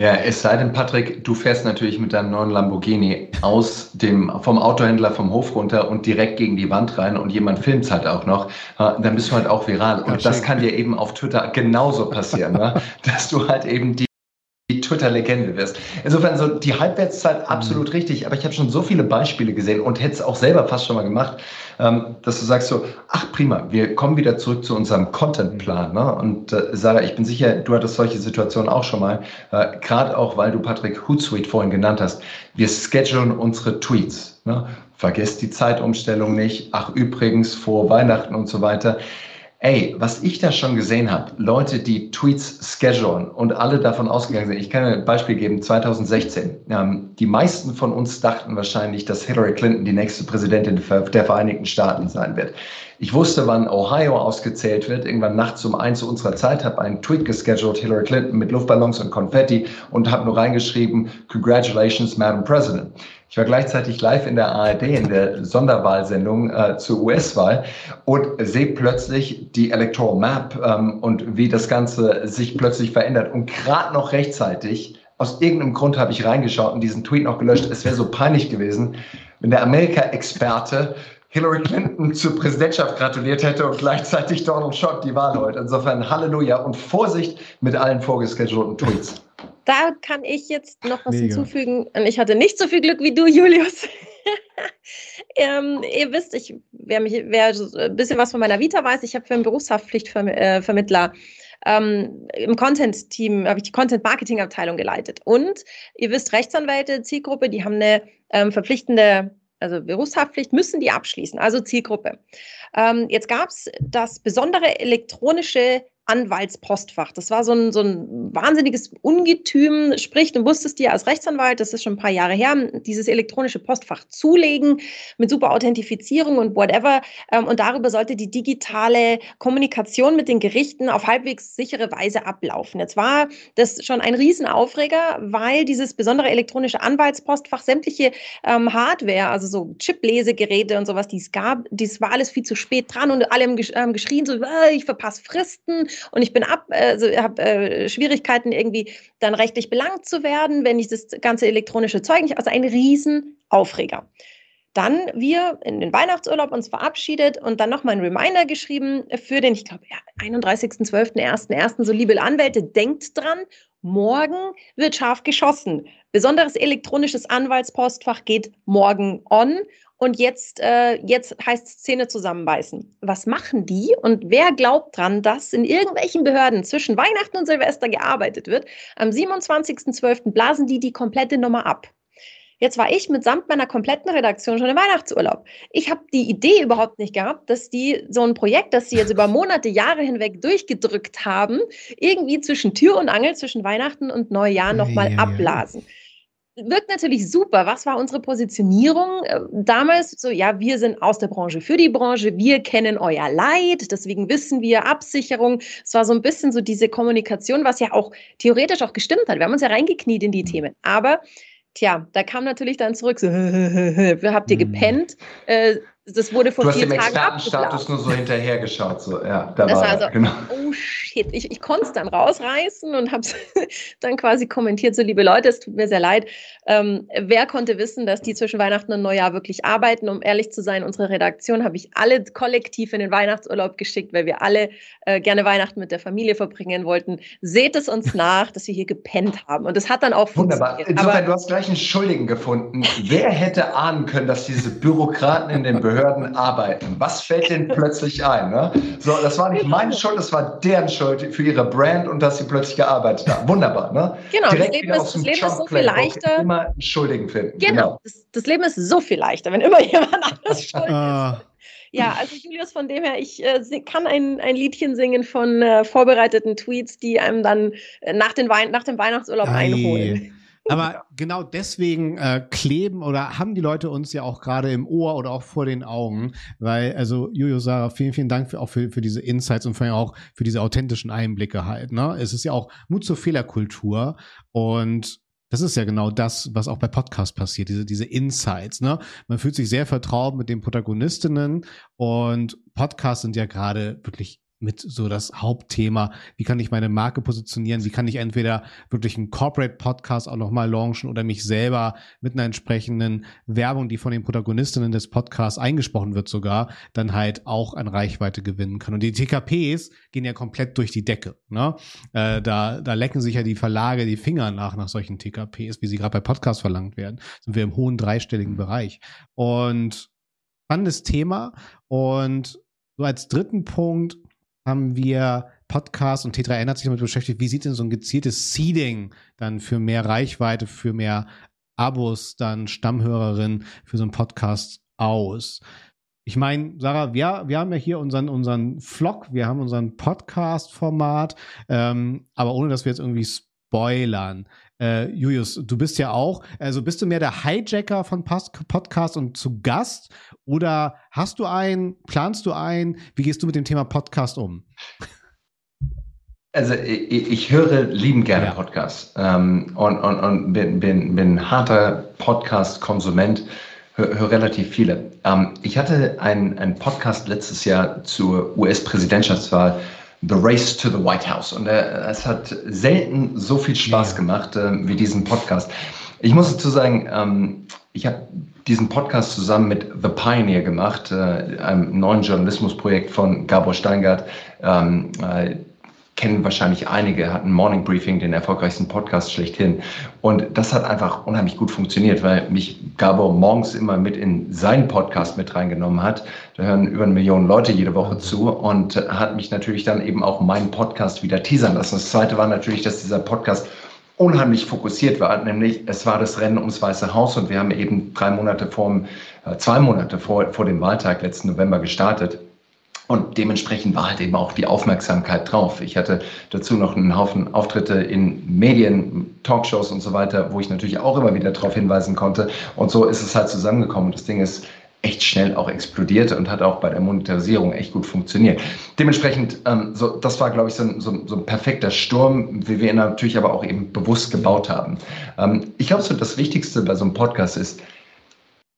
Ja, es sei denn, Patrick, du fährst natürlich mit deinem neuen Lamborghini aus dem, vom Autohändler vom Hof runter und direkt gegen die Wand rein und jemand filmt halt auch noch, dann bist du halt auch viral. Und das kann dir eben auf Twitter genauso passieren, ne? (laughs) dass du halt eben die die Twitter-Legende wirst. Insofern so die Halbwertszeit absolut mhm. richtig, aber ich habe schon so viele Beispiele gesehen und hätte es auch selber fast schon mal gemacht, ähm, dass du sagst so, ach prima, wir kommen wieder zurück zu unserem Contentplan. Ne? Und äh, Sarah, ich bin sicher, du hattest solche Situationen auch schon mal, äh, gerade auch, weil du Patrick Hootsuite vorhin genannt hast. Wir schedulen unsere Tweets. Ne? Vergesst die Zeitumstellung nicht. Ach übrigens, vor Weihnachten und so weiter. Ey, was ich da schon gesehen habe, Leute, die Tweets schedulen und alle davon ausgegangen sind, ich kann ein Beispiel geben, 2016. Ähm, die meisten von uns dachten wahrscheinlich, dass Hillary Clinton die nächste Präsidentin der Vereinigten Staaten sein wird. Ich wusste, wann Ohio ausgezählt wird. Irgendwann nachts um eins zu unserer Zeit habe einen Tweet gescheduled, Hillary Clinton mit Luftballons und Konfetti und habe nur reingeschrieben, Congratulations, Madam President. Ich war gleichzeitig live in der ARD in der Sonderwahlsendung äh, zur US-Wahl und sehe plötzlich die Electoral Map ähm, und wie das Ganze sich plötzlich verändert. Und gerade noch rechtzeitig, aus irgendeinem Grund habe ich reingeschaut und diesen Tweet noch gelöscht. Es wäre so peinlich gewesen, wenn der Amerika-Experte Hillary Clinton zur Präsidentschaft gratuliert hätte und gleichzeitig Donald Trump die Wahl heute. Insofern Halleluja und Vorsicht mit allen vorgeschedulten Tweets da kann ich jetzt noch was Mega. hinzufügen. Und ich hatte nicht so viel Glück wie du, Julius. (laughs) ähm, ihr wisst, ich, wer, mich, wer ein bisschen was von meiner Vita weiß, ich habe für einen Berufshaftpflichtvermittler ähm, im Content-Team, habe ich die Content-Marketing-Abteilung geleitet. Und ihr wisst, Rechtsanwälte, Zielgruppe, die haben eine ähm, verpflichtende also Berufshaftpflicht, müssen die abschließen, also Zielgruppe. Ähm, jetzt gab es das besondere elektronische Anwaltspostfach. Das war so ein, so ein wahnsinniges Ungetüm. Sprich, du musstest dir als Rechtsanwalt, das ist schon ein paar Jahre her, dieses elektronische Postfach zulegen mit super Authentifizierung und whatever. Ähm, und darüber sollte die digitale Kommunikation mit den Gerichten auf halbwegs sichere Weise ablaufen. Jetzt war das schon ein Riesenaufreger, weil dieses besondere elektronische Anwaltspostfach sämtliche ähm, Hardware, also so Chip-Lesegeräte und sowas, die es gab, das war alles viel zu spät dran und alle haben ähm, geschrien, so, äh, ich verpasse Fristen und ich bin ab, also habe äh, Schwierigkeiten irgendwie dann rechtlich belangt zu werden, wenn ich das ganze elektronische Zeug nicht, also ein Riesenaufreger. Dann wir in den Weihnachtsurlaub uns verabschiedet und dann nochmal ein Reminder geschrieben für den, ich glaube, ja, 31.12.01.01. So, liebe Anwälte, denkt dran, morgen wird scharf geschossen. Besonderes elektronisches Anwaltspostfach geht morgen on und jetzt, äh, jetzt heißt es Zähne zusammenbeißen. Was machen die und wer glaubt dran, dass in irgendwelchen Behörden zwischen Weihnachten und Silvester gearbeitet wird? Am 27.12. blasen die die komplette Nummer ab. Jetzt war ich mitsamt meiner kompletten Redaktion schon im Weihnachtsurlaub. Ich habe die Idee überhaupt nicht gehabt, dass die so ein Projekt, das sie jetzt über Monate, Jahre hinweg durchgedrückt haben, irgendwie zwischen Tür und Angel, zwischen Weihnachten und Neujahr nochmal ja, abblasen. Ja wirkt natürlich super. Was war unsere Positionierung äh, damals? So, ja, wir sind aus der Branche für die Branche, wir kennen euer Leid, deswegen wissen wir Absicherung. Es war so ein bisschen so diese Kommunikation, was ja auch theoretisch auch gestimmt hat. Wir haben uns ja reingekniet in die Themen. Aber Tja, da kam natürlich dann zurück, so, (laughs) habt ihr hm. gepennt? Äh, das wurde vor du vier Tagen Du hast dem Expertenstatus nur so hinterhergeschaut, so, ja, da das war also, genau. oh shit, ich, ich konnte es dann rausreißen und habe es (laughs) dann quasi kommentiert, so liebe Leute, es tut mir sehr leid. Ähm, wer konnte wissen, dass die zwischen Weihnachten und Neujahr wirklich arbeiten? Um ehrlich zu sein, unsere Redaktion habe ich alle kollektiv in den Weihnachtsurlaub geschickt, weil wir alle äh, gerne Weihnachten mit der Familie verbringen wollten. Seht es uns nach, dass wir hier gepennt haben. Und das hat dann auch Wunderbar. Insofern, Aber, du hast gleich einen Schuldigen gefunden. wer hätte ahnen können, dass diese Bürokraten in den Behörden (laughs) Behörden arbeiten. Was fällt denen plötzlich ein? Ne? So, das war nicht meine Schuld, das war deren Schuld für ihre Brand und dass sie plötzlich gearbeitet haben. Wunderbar. Ne? Genau, Direkt das Leben, ist, das Leben ist so viel leichter. Immer einen Schuldigen finden. Genau, genau. Das, das, Leben ist so viel leichter, wenn immer (laughs) jemand anders (laughs) schuld ist. Ah. Ja, also Julius, von dem her, ich äh, kann ein, ein Liedchen singen von äh, vorbereiteten Tweets, die einem dann äh, nach, den nach dem Weihnachtsurlaub Ei. einholen. Aber genau deswegen äh, kleben oder haben die Leute uns ja auch gerade im Ohr oder auch vor den Augen, weil, also Jojo Sarah, vielen, vielen Dank für, auch für, für diese Insights und vor allem auch für diese authentischen Einblicke halt. Ne? Es ist ja auch Mut zur Fehlerkultur und das ist ja genau das, was auch bei Podcasts passiert, diese, diese Insights. Ne? Man fühlt sich sehr vertraut mit den Protagonistinnen und Podcasts sind ja gerade wirklich mit so das Hauptthema, wie kann ich meine Marke positionieren, wie kann ich entweder wirklich einen Corporate Podcast auch nochmal launchen oder mich selber mit einer entsprechenden Werbung, die von den Protagonistinnen des Podcasts eingesprochen wird sogar, dann halt auch an Reichweite gewinnen kann. Und die TKPs gehen ja komplett durch die Decke. Ne? Äh, da, da lecken sich ja die Verlage die Finger nach nach solchen TKPs, wie sie gerade bei Podcasts verlangt werden. Sind wir im hohen dreistelligen Bereich. Und spannendes Thema. Und so als dritten Punkt haben wir Podcast und T3N hat sich damit beschäftigt, wie sieht denn so ein gezieltes Seeding dann für mehr Reichweite, für mehr Abos, dann Stammhörerinnen für so einen Podcast aus? Ich meine, Sarah, wir, wir haben ja hier unseren, unseren Vlog, wir haben unseren Podcast-Format, ähm, aber ohne dass wir jetzt irgendwie spoilern. Äh, Julius, du bist ja auch, also bist du mehr der Hijacker von Podcast und zu Gast oder hast du einen, planst du einen? Wie gehst du mit dem Thema Podcast um? Also ich, ich höre lieben gerne ja. Podcasts ähm, und, und, und bin, bin, bin harter Podcast-Konsument, höre hör relativ viele. Ähm, ich hatte einen Podcast letztes Jahr zur US-Präsidentschaftswahl The Race to the White House. Und äh, es hat selten so viel Spaß ja. gemacht äh, wie diesen Podcast. Ich muss dazu sagen, ähm, ich habe diesen Podcast zusammen mit The Pioneer gemacht, äh, einem neuen Journalismusprojekt von Gabor Steingart. Ähm, äh, kennen wahrscheinlich einige, hatten Morning Briefing, den erfolgreichsten Podcast schlechthin. Und das hat einfach unheimlich gut funktioniert, weil mich Gabor morgens immer mit in seinen Podcast mit reingenommen hat. Da hören über eine Million Leute jede Woche zu und hat mich natürlich dann eben auch meinen Podcast wieder teasern lassen. Das zweite war natürlich, dass dieser Podcast unheimlich fokussiert war, nämlich es war das Rennen ums Weiße Haus und wir haben eben drei Monate vor, äh, zwei Monate vor, vor dem Wahltag letzten November gestartet. Und dementsprechend war halt eben auch die Aufmerksamkeit drauf. Ich hatte dazu noch einen Haufen Auftritte in Medien, Talkshows und so weiter, wo ich natürlich auch immer wieder darauf hinweisen konnte. Und so ist es halt zusammengekommen. Das Ding ist echt schnell auch explodiert und hat auch bei der Monetarisierung echt gut funktioniert. Dementsprechend, ähm, so, das war, glaube ich, so ein, so, so ein perfekter Sturm, wie wir ihn natürlich aber auch eben bewusst gebaut haben. Ähm, ich glaube, so das Wichtigste bei so einem Podcast ist,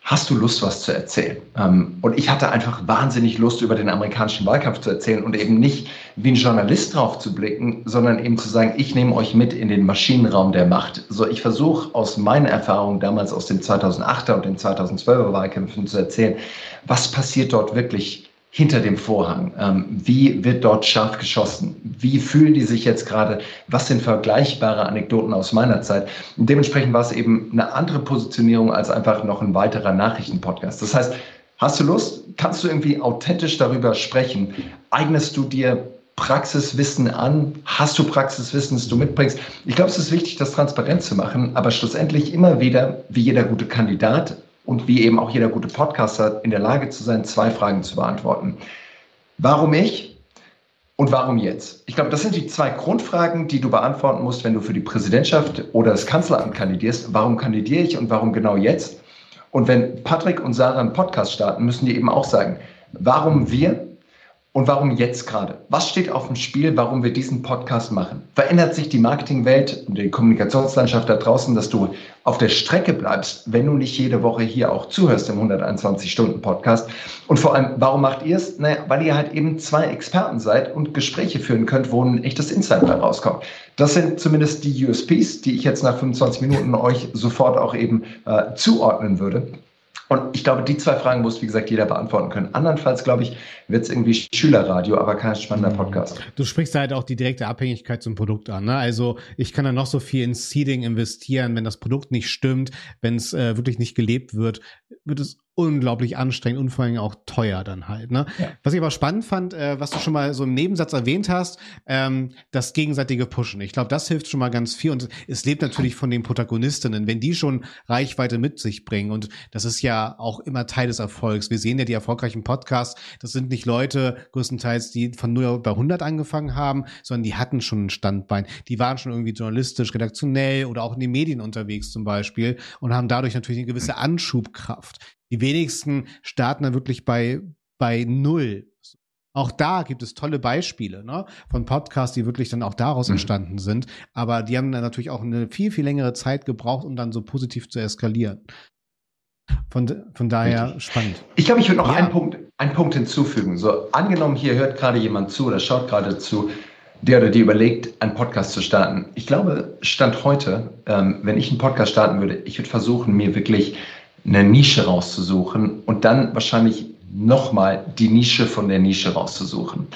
hast du Lust, was zu erzählen? Ähm, und ich hatte einfach wahnsinnig Lust, über den amerikanischen Wahlkampf zu erzählen und eben nicht wie ein Journalist drauf zu blicken, sondern eben zu sagen, ich nehme euch mit in den Maschinenraum der Macht. So, ich versuche aus meinen Erfahrungen damals aus den 2008er und den 2012er Wahlkämpfen zu erzählen, was passiert dort wirklich hinter dem Vorhang? Ähm, wie wird dort scharf geschossen? Wie fühlen die sich jetzt gerade? Was sind vergleichbare Anekdoten aus meiner Zeit? Und dementsprechend war es eben eine andere Positionierung als einfach noch ein weiterer Nachrichtenpodcast. Das heißt, hast du Lust? Kannst du irgendwie authentisch darüber sprechen? Eignest du dir Praxiswissen an? Hast du Praxiswissen, das du mitbringst? Ich glaube, es ist wichtig, das transparent zu machen, aber schlussendlich immer wieder, wie jeder gute Kandidat, und wie eben auch jeder gute Podcaster in der Lage zu sein, zwei Fragen zu beantworten. Warum ich und warum jetzt? Ich glaube, das sind die zwei Grundfragen, die du beantworten musst, wenn du für die Präsidentschaft oder das Kanzleramt kandidierst. Warum kandidiere ich und warum genau jetzt? Und wenn Patrick und Sarah einen Podcast starten, müssen die eben auch sagen, warum wir und warum jetzt gerade? Was steht auf dem Spiel, warum wir diesen Podcast machen? Verändert sich die Marketingwelt und die Kommunikationslandschaft da draußen, dass du auf der Strecke bleibst, wenn du nicht jede Woche hier auch zuhörst im 121-Stunden-Podcast? Und vor allem, warum macht ihr es? Naja, weil ihr halt eben zwei Experten seid und Gespräche führen könnt, wo ein echtes Insight bei rauskommt. Das sind zumindest die USPs, die ich jetzt nach 25 Minuten euch sofort auch eben äh, zuordnen würde. Und ich glaube, die zwei Fragen muss, wie gesagt, jeder beantworten können. Andernfalls, glaube ich, wird es irgendwie Schülerradio, aber kein spannender mhm. Podcast. Du sprichst halt auch die direkte Abhängigkeit zum Produkt an. Ne? Also ich kann da noch so viel in Seeding investieren, wenn das Produkt nicht stimmt, wenn es äh, wirklich nicht gelebt wird, wird es unglaublich anstrengend und vor allem auch teuer dann halt. Ne? Ja. Was ich aber spannend fand, äh, was du schon mal so im Nebensatz erwähnt hast, ähm, das gegenseitige Pushen. Ich glaube, das hilft schon mal ganz viel und es lebt natürlich von den Protagonistinnen, wenn die schon Reichweite mit sich bringen und das ist ja auch immer Teil des Erfolgs. Wir sehen ja die erfolgreichen Podcasts, das sind nicht Leute größtenteils, die von 0 bei 100 angefangen haben, sondern die hatten schon ein Standbein. Die waren schon irgendwie journalistisch, redaktionell oder auch in den Medien unterwegs zum Beispiel und haben dadurch natürlich eine gewisse Anschubkraft. Die wenigsten starten dann wirklich bei, bei Null. Auch da gibt es tolle Beispiele ne, von Podcasts, die wirklich dann auch daraus mhm. entstanden sind. Aber die haben dann natürlich auch eine viel, viel längere Zeit gebraucht, um dann so positiv zu eskalieren. Von, von daher Richtig. spannend. Ich glaube, ich würde noch ja. einen Punkt einen Punkt hinzufügen. So, angenommen, hier hört gerade jemand zu oder schaut gerade zu, der oder die überlegt, einen Podcast zu starten. Ich glaube, Stand heute, ähm, wenn ich einen Podcast starten würde, ich würde versuchen, mir wirklich eine Nische rauszusuchen und dann wahrscheinlich nochmal die Nische von der Nische rauszusuchen.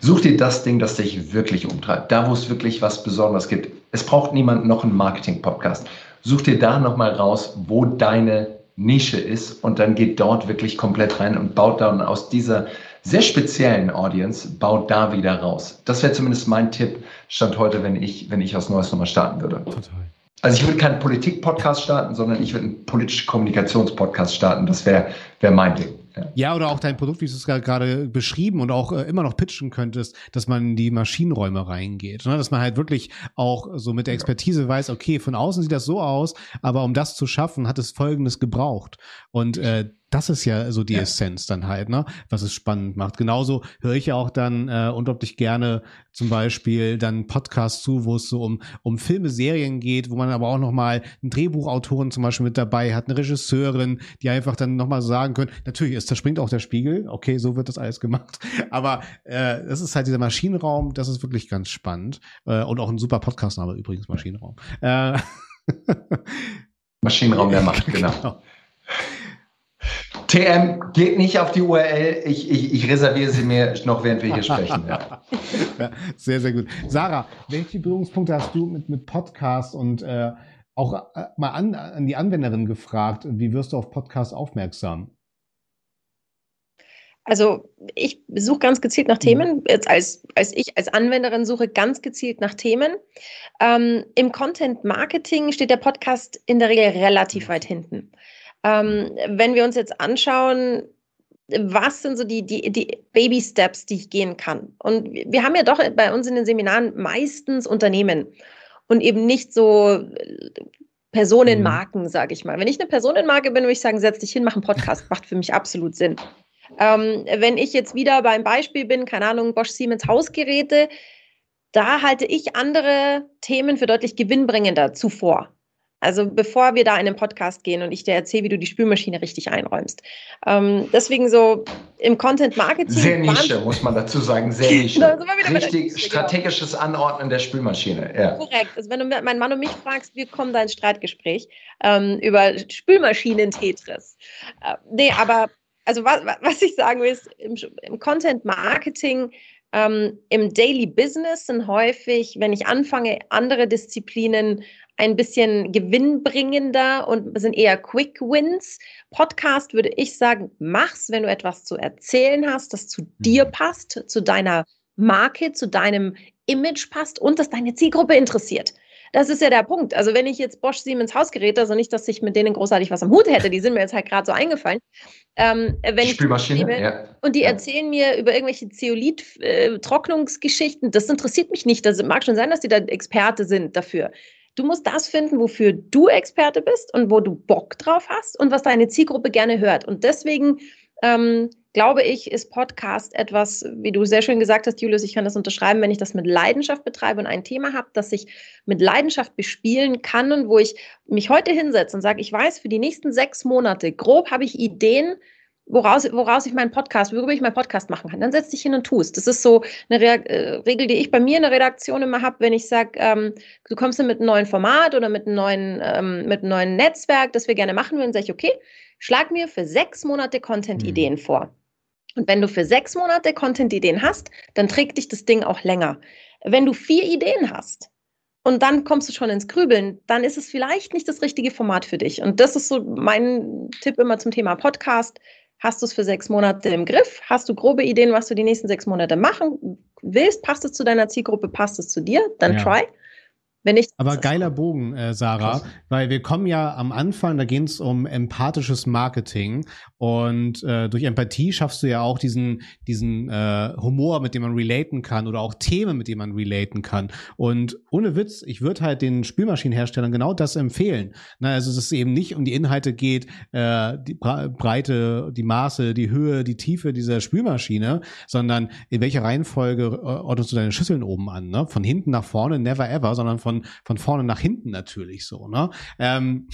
Such dir das Ding, das dich wirklich umtreibt, da wo es wirklich was Besonderes gibt. Es braucht niemand noch einen Marketing-Podcast. Such dir da nochmal raus, wo deine Nische ist und dann geht dort wirklich komplett rein und baut dann aus dieser sehr speziellen Audience, baut da wieder raus. Das wäre zumindest mein Tipp, stand heute, wenn ich, wenn ich was Neues nochmal starten würde. Total. Also ich würde keinen Politik-Podcast starten, sondern ich würde einen politischen Kommunikations-Podcast starten. Das wäre wär mein Ding. Ja. oder auch dein Produkt, wie du es gerade beschrieben und auch äh, immer noch pitchen könntest, dass man in die Maschinenräume reingeht. Ne? Dass man halt wirklich auch so mit der Expertise weiß, okay, von außen sieht das so aus, aber um das zu schaffen, hat es Folgendes gebraucht. Und äh, das ist ja so die ja. Essenz dann halt, ne? Was es spannend macht. Genauso höre ich ja auch dann äh, unglaublich gerne zum Beispiel dann Podcasts zu, wo es so um, um Filme, Serien geht, wo man aber auch nochmal einen Drehbuchautoren zum Beispiel mit dabei hat, eine Regisseurin, die einfach dann nochmal sagen können, natürlich ist, da springt auch der Spiegel, okay, so wird das alles gemacht. (laughs) Aber äh, das ist halt dieser Maschinenraum, das ist wirklich ganz spannend. Äh, und auch ein super Podcastname übrigens, Maschinenraum. Äh, (laughs) Maschinenraum der Macht, (laughs) genau. genau. TM, geht nicht auf die URL. Ich, ich, ich reserviere sie mir noch, während wir hier sprechen. (laughs) Ja. ja. sehr, sehr gut. Sarah, welche Berührungspunkte hast du mit, mit Podcast und äh, auch äh, mal an, an die Anwenderin gefragt? Wie wirst du auf Podcast aufmerksam? Also ich suche ganz gezielt nach Themen. Mhm. Jetzt als, als ich als Anwenderin suche ganz gezielt nach Themen. Ähm, Im Content Marketing steht der Podcast in der Regel relativ weit hinten. Ähm, wenn wir uns jetzt anschauen, was sind so die, die, die Baby Steps, die ich gehen kann? Und wir haben ja doch bei uns in den Seminaren meistens Unternehmen und eben nicht so äh, Personenmarken, mhm. sage ich mal. Wenn ich eine Personenmarke bin, würde ich sagen, setz dich hin, mach einen Podcast, (laughs) macht für mich absolut Sinn. Ähm, wenn ich jetzt wieder beim Beispiel bin, keine Ahnung, Bosch Siemens Hausgeräte, da halte ich andere Themen für deutlich gewinnbringender zuvor. Also bevor wir da in den Podcast gehen und ich dir erzähle, wie du die Spülmaschine richtig einräumst. Ähm, deswegen so im Content Marketing. Sehr Nische, muss man dazu sagen. Sehr (laughs) Nische. Richtig Nische, strategisches genau. Anordnen der Spülmaschine. Ja. Korrekt. Also wenn du meinen Mann und mich fragst, wir kommen da ins Streitgespräch ähm, über Spülmaschinen-Tetris. Äh, nee, aber also was, was ich sagen will, ist, im, im Content Marketing ähm, Im Daily Business sind häufig, wenn ich anfange, andere Disziplinen ein bisschen gewinnbringender und sind eher Quick Wins. Podcast würde ich sagen, mach's, wenn du etwas zu erzählen hast, das zu dir mhm. passt, zu deiner Marke, zu deinem Image passt und das deine Zielgruppe interessiert. Das ist ja der Punkt. Also wenn ich jetzt Bosch Siemens Hausgeräte, also nicht, dass ich mit denen großartig was am Hut hätte, die sind mir jetzt halt gerade so eingefallen. Ähm, wenn Spülmaschine, ich nehme, ja. Und die ja. erzählen mir über irgendwelche Zeolit-Trocknungsgeschichten. Äh, das interessiert mich nicht. Das mag schon sein, dass die da Experte sind dafür. Du musst das finden, wofür du Experte bist und wo du Bock drauf hast und was deine Zielgruppe gerne hört. Und deswegen ähm, glaube ich, ist Podcast etwas, wie du sehr schön gesagt hast, Julius, ich kann das unterschreiben, wenn ich das mit Leidenschaft betreibe und ein Thema habe, das ich mit Leidenschaft bespielen kann und wo ich mich heute hinsetze und sage, ich weiß, für die nächsten sechs Monate grob habe ich Ideen, woraus, woraus ich meinen Podcast, worüber ich meinen Podcast machen kann. Dann setz dich hin und tust. Das ist so eine Re äh, Regel, die ich bei mir in der Redaktion immer habe, wenn ich sage, ähm, du kommst dann mit einem neuen Format oder mit einem neuen, ähm, mit einem neuen Netzwerk, das wir gerne machen würden, sage ich, okay, schlag mir für sechs Monate Content-Ideen mhm. vor. Und wenn du für sechs Monate Content-Ideen hast, dann trägt dich das Ding auch länger. Wenn du vier Ideen hast, und dann kommst du schon ins Grübeln, dann ist es vielleicht nicht das richtige Format für dich. Und das ist so mein Tipp immer zum Thema Podcast. Hast du es für sechs Monate im Griff? Hast du grobe Ideen, was du die nächsten sechs Monate machen willst? Passt es zu deiner Zielgruppe? Passt es zu dir? Dann ja. try. Wenn nicht, Aber geiler Bogen, äh, Sarah, Krass. weil wir kommen ja am Anfang, da ging es um empathisches Marketing und äh, durch Empathie schaffst du ja auch diesen, diesen äh, Humor, mit dem man relaten kann oder auch Themen, mit denen man relaten kann. Und ohne Witz, ich würde halt den Spülmaschinenherstellern genau das empfehlen. Na, also dass es eben nicht um die Inhalte geht, äh, die Breite, die Maße, die Höhe, die Tiefe dieser Spülmaschine, sondern in welcher Reihenfolge äh, ordnest du deine Schüsseln oben an, ne? Von hinten nach vorne, never ever, sondern von von, vorne nach hinten natürlich so, ne? Ähm,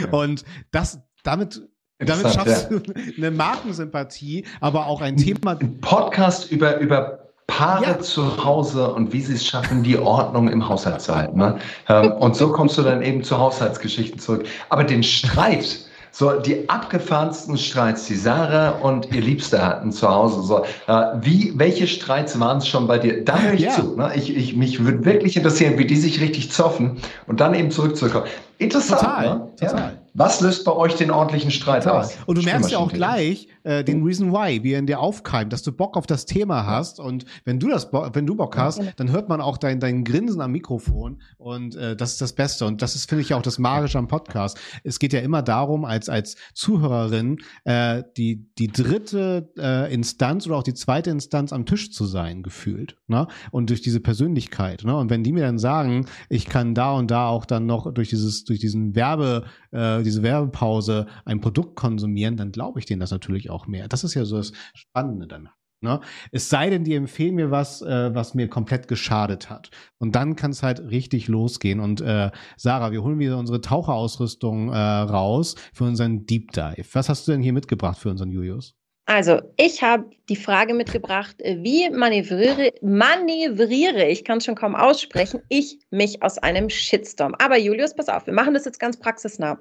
ja. Und das, damit Damit schaffst du (laughs) eine Markensympathie, aber auch ein Thema. Ein Podcast über, über Paare ja. zu Hause und wie sie es schaffen, die Ordnung im Haushalt zu halten. Ne? Ähm, und so kommst du dann eben zu Haushaltsgeschichten zurück. Aber den Streit, so die abgefahrensten Streits, die Sarah und ihr Liebster hatten zu Hause. So, äh, wie, welche Streits waren es schon bei dir? Da höre ich ja. zu. Ne? Ich, ich, mich würde wirklich interessieren, wie die sich richtig zoffen und dann eben zurückzukommen. Interessant. Total, ne? total. Ja. Was löst bei euch den ordentlichen Streit aus? Und du merkst ja auch gleich äh, den Reason Why, wie er in dir aufkeimt, dass du Bock auf das Thema hast. Und wenn du das, wenn du Bock hast, dann hört man auch dein, dein Grinsen am Mikrofon. Und äh, das ist das Beste. Und das ist, finde ich, auch das Magische am Podcast. Es geht ja immer darum, als, als Zuhörerin äh, die, die dritte äh, Instanz oder auch die zweite Instanz am Tisch zu sein, gefühlt. Ne? Und durch diese Persönlichkeit. Ne? Und wenn die mir dann sagen, ich kann da und da auch dann noch durch dieses, durch diesen Werbe, äh, diese Werbepause ein Produkt konsumieren, dann glaube ich denen das natürlich auch mehr. Das ist ja so das Spannende dann. Ne? Es sei denn, die empfehlen mir was, äh, was mir komplett geschadet hat. Und dann kann es halt richtig losgehen. Und äh, Sarah, wir holen wieder unsere Taucherausrüstung äh, raus für unseren Deep Dive. Was hast du denn hier mitgebracht für unseren Julius? Also, ich habe die Frage mitgebracht, äh, wie manövriere, manövriere, ich kann es schon kaum aussprechen, ich mich aus einem Shitstorm. Aber Julius, pass auf, wir machen das jetzt ganz praxisnah.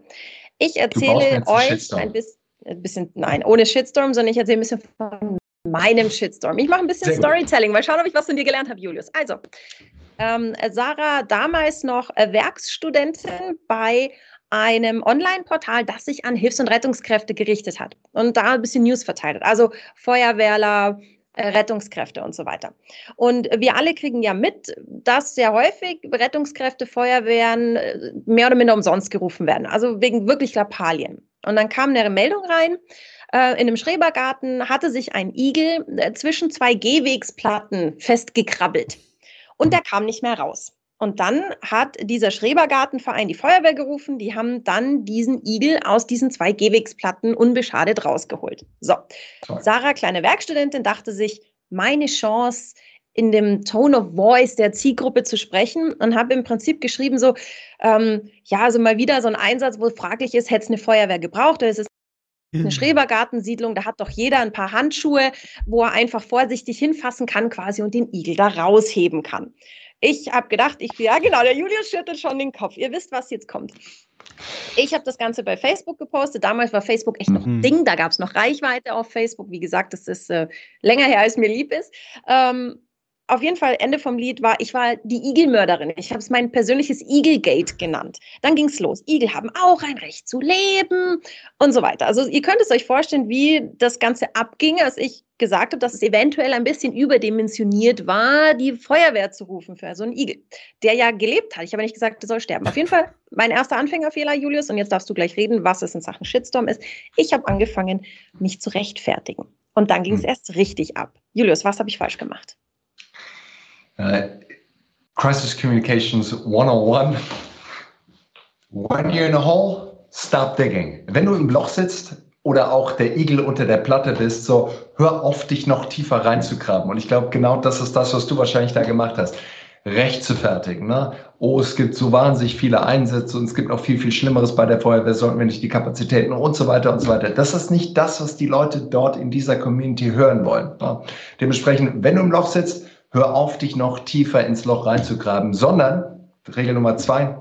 Ich erzähle euch ein bisschen, ein bisschen, nein, ohne Shitstorm, sondern ich erzähle ein bisschen von meinem Shitstorm. Ich mache ein bisschen Storytelling. Mal schauen, ob ich was von dir gelernt habe, Julius. Also, ähm, Sarah, damals noch äh, Werkstudentin bei einem Online-Portal, das sich an Hilfs- und Rettungskräfte gerichtet hat und da ein bisschen News verteilt hat. Also Feuerwehrler, äh, Rettungskräfte und so weiter. Und wir alle kriegen ja mit, dass sehr häufig Rettungskräfte, Feuerwehren äh, mehr oder minder umsonst gerufen werden, also wegen wirklich Lappalien. Und dann kam eine Meldung rein, äh, in einem Schrebergarten hatte sich ein Igel zwischen zwei Gehwegsplatten festgekrabbelt und der kam nicht mehr raus. Und dann hat dieser Schrebergartenverein die Feuerwehr gerufen. Die haben dann diesen Igel aus diesen zwei Gehwegsplatten unbeschadet rausgeholt. So, Toll. Sarah, kleine Werkstudentin, dachte sich, meine Chance, in dem Tone of Voice der Zielgruppe zu sprechen und habe im Prinzip geschrieben so, ähm, ja, also mal wieder so ein Einsatz, wo fraglich ist, hätte es eine Feuerwehr gebraucht oder ist es eine mhm. Schrebergartensiedlung, da hat doch jeder ein paar Handschuhe, wo er einfach vorsichtig hinfassen kann quasi und den Igel da rausheben kann. Ich habe gedacht, ich ja genau, der Julius schüttelt schon den Kopf. Ihr wisst, was jetzt kommt. Ich habe das Ganze bei Facebook gepostet. Damals war Facebook echt noch ein mhm. Ding. Da gab es noch Reichweite auf Facebook. Wie gesagt, das ist äh, länger her, als mir lieb ist. Ähm, auf jeden Fall, Ende vom Lied war, ich war die Igelmörderin. Ich habe es mein persönliches Igelgate genannt. Dann ging es los. Igel haben auch ein Recht zu leben und so weiter. Also ihr könnt es euch vorstellen, wie das Ganze abging, als ich gesagt habe, dass es eventuell ein bisschen überdimensioniert war, die Feuerwehr zu rufen für so einen Igel, der ja gelebt hat. Ich habe nicht gesagt, der soll sterben. Auf jeden Fall mein erster Anfängerfehler, Julius, und jetzt darfst du gleich reden, was es in Sachen Shitstorm ist. Ich habe angefangen, mich zu rechtfertigen. Und dann ging es hm. erst richtig ab. Julius, was habe ich falsch gemacht? Uh, crisis Communications 101. When you're in a hole, stop digging. Wenn du im Loch sitzt oder auch der Igel unter der Platte bist, so hör auf, dich noch tiefer reinzugraben. Und ich glaube, genau das ist das, was du wahrscheinlich da gemacht hast. Recht zu fertigen. Ne? Oh, es gibt so wahnsinnig viele Einsätze und es gibt noch viel, viel Schlimmeres bei der Feuerwehr, sollten wir nicht die Kapazitäten und so weiter und so weiter. Das ist nicht das, was die Leute dort in dieser Community hören wollen. Ne? Dementsprechend, wenn du im Loch sitzt, hör auf, dich noch tiefer ins Loch reinzugraben, sondern, Regel Nummer zwei,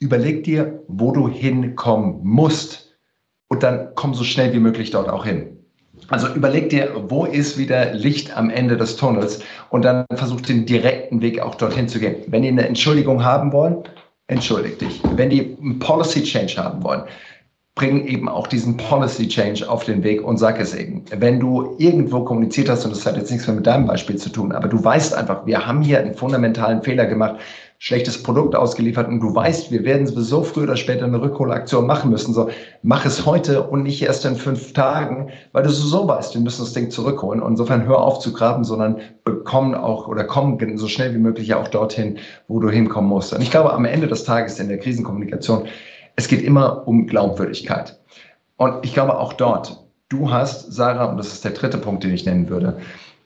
überleg dir, wo du hinkommen musst und dann komm so schnell wie möglich dort auch hin. Also überleg dir, wo ist wieder Licht am Ende des Tunnels und dann versuch den direkten Weg auch dorthin zu gehen. Wenn die eine Entschuldigung haben wollen, entschuldigt dich. Wenn die einen Policy Change haben wollen, bring eben auch diesen Policy Change auf den Weg und sag es eben. Wenn du irgendwo kommuniziert hast, und das hat jetzt nichts mehr mit deinem Beispiel zu tun, aber du weißt einfach, wir haben hier einen fundamentalen Fehler gemacht, schlechtes Produkt ausgeliefert und du weißt, wir werden sowieso früher oder später eine Rückholaktion machen müssen. So, mach es heute und nicht erst in fünf Tagen, weil du so weißt, wir müssen das Ding zurückholen. Und insofern hör auf zu graben, sondern bekomm auch oder komm so schnell wie möglich auch dorthin, wo du hinkommen musst. Und ich glaube, am Ende des Tages in der Krisenkommunikation es geht immer um Glaubwürdigkeit. Und ich glaube auch dort, du hast, Sarah, und das ist der dritte Punkt, den ich nennen würde,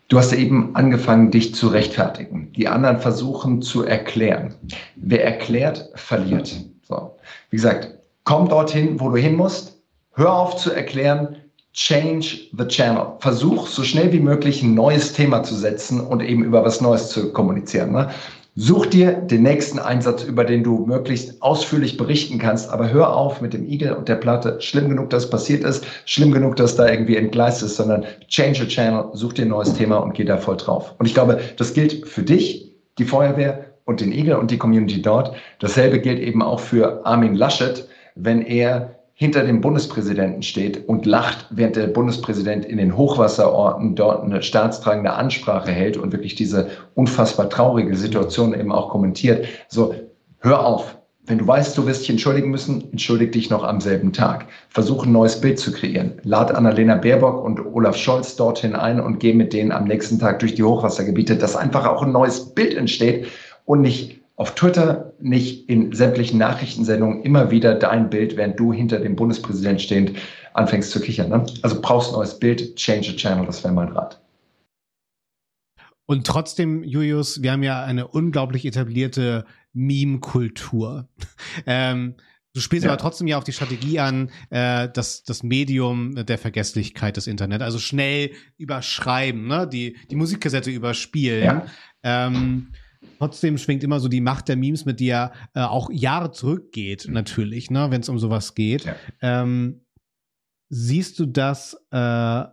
du hast eben angefangen, dich zu rechtfertigen. Die anderen versuchen zu erklären. Wer erklärt, verliert. So. Wie gesagt, komm dorthin, wo du hin musst, hör auf zu erklären, change the channel. Versuch so schnell wie möglich ein neues Thema zu setzen und eben über was Neues zu kommunizieren. Ne? Such dir den nächsten Einsatz, über den du möglichst ausführlich berichten kannst, aber hör auf mit dem Igel und der Platte. Schlimm genug, dass passiert ist, schlimm genug, dass da irgendwie entgleist ist, sondern change the channel, such dir ein neues Thema und geh da voll drauf. Und ich glaube, das gilt für dich, die Feuerwehr und den Igel und die Community dort. Dasselbe gilt eben auch für Armin Laschet, wenn er hinter dem Bundespräsidenten steht und lacht, während der Bundespräsident in den Hochwasserorten dort eine staatstragende Ansprache hält und wirklich diese unfassbar traurige Situation eben auch kommentiert. So, hör auf. Wenn du weißt, du wirst dich entschuldigen müssen, entschuldig dich noch am selben Tag. Versuch ein neues Bild zu kreieren. Lad Annalena Baerbock und Olaf Scholz dorthin ein und geh mit denen am nächsten Tag durch die Hochwassergebiete, dass einfach auch ein neues Bild entsteht und nicht auf Twitter, nicht in sämtlichen Nachrichtensendungen immer wieder dein Bild, während du hinter dem Bundespräsident stehend anfängst zu kichern. Ne? Also brauchst ein neues Bild, change the channel, das wäre mein Rat. Und trotzdem, Julius, wir haben ja eine unglaublich etablierte Meme-Kultur. (laughs) ähm, du spielst ja. aber trotzdem ja auf die Strategie an, äh, das, das Medium der Vergesslichkeit des Internet. Also schnell überschreiben, ne? die, die Musikkassette überspielen. Ja. Ähm, Trotzdem schwingt immer so die Macht der Memes mit, die ja äh, auch Jahre zurückgeht, natürlich, ne, wenn es um sowas geht. Ja. Ähm, siehst du das, äh,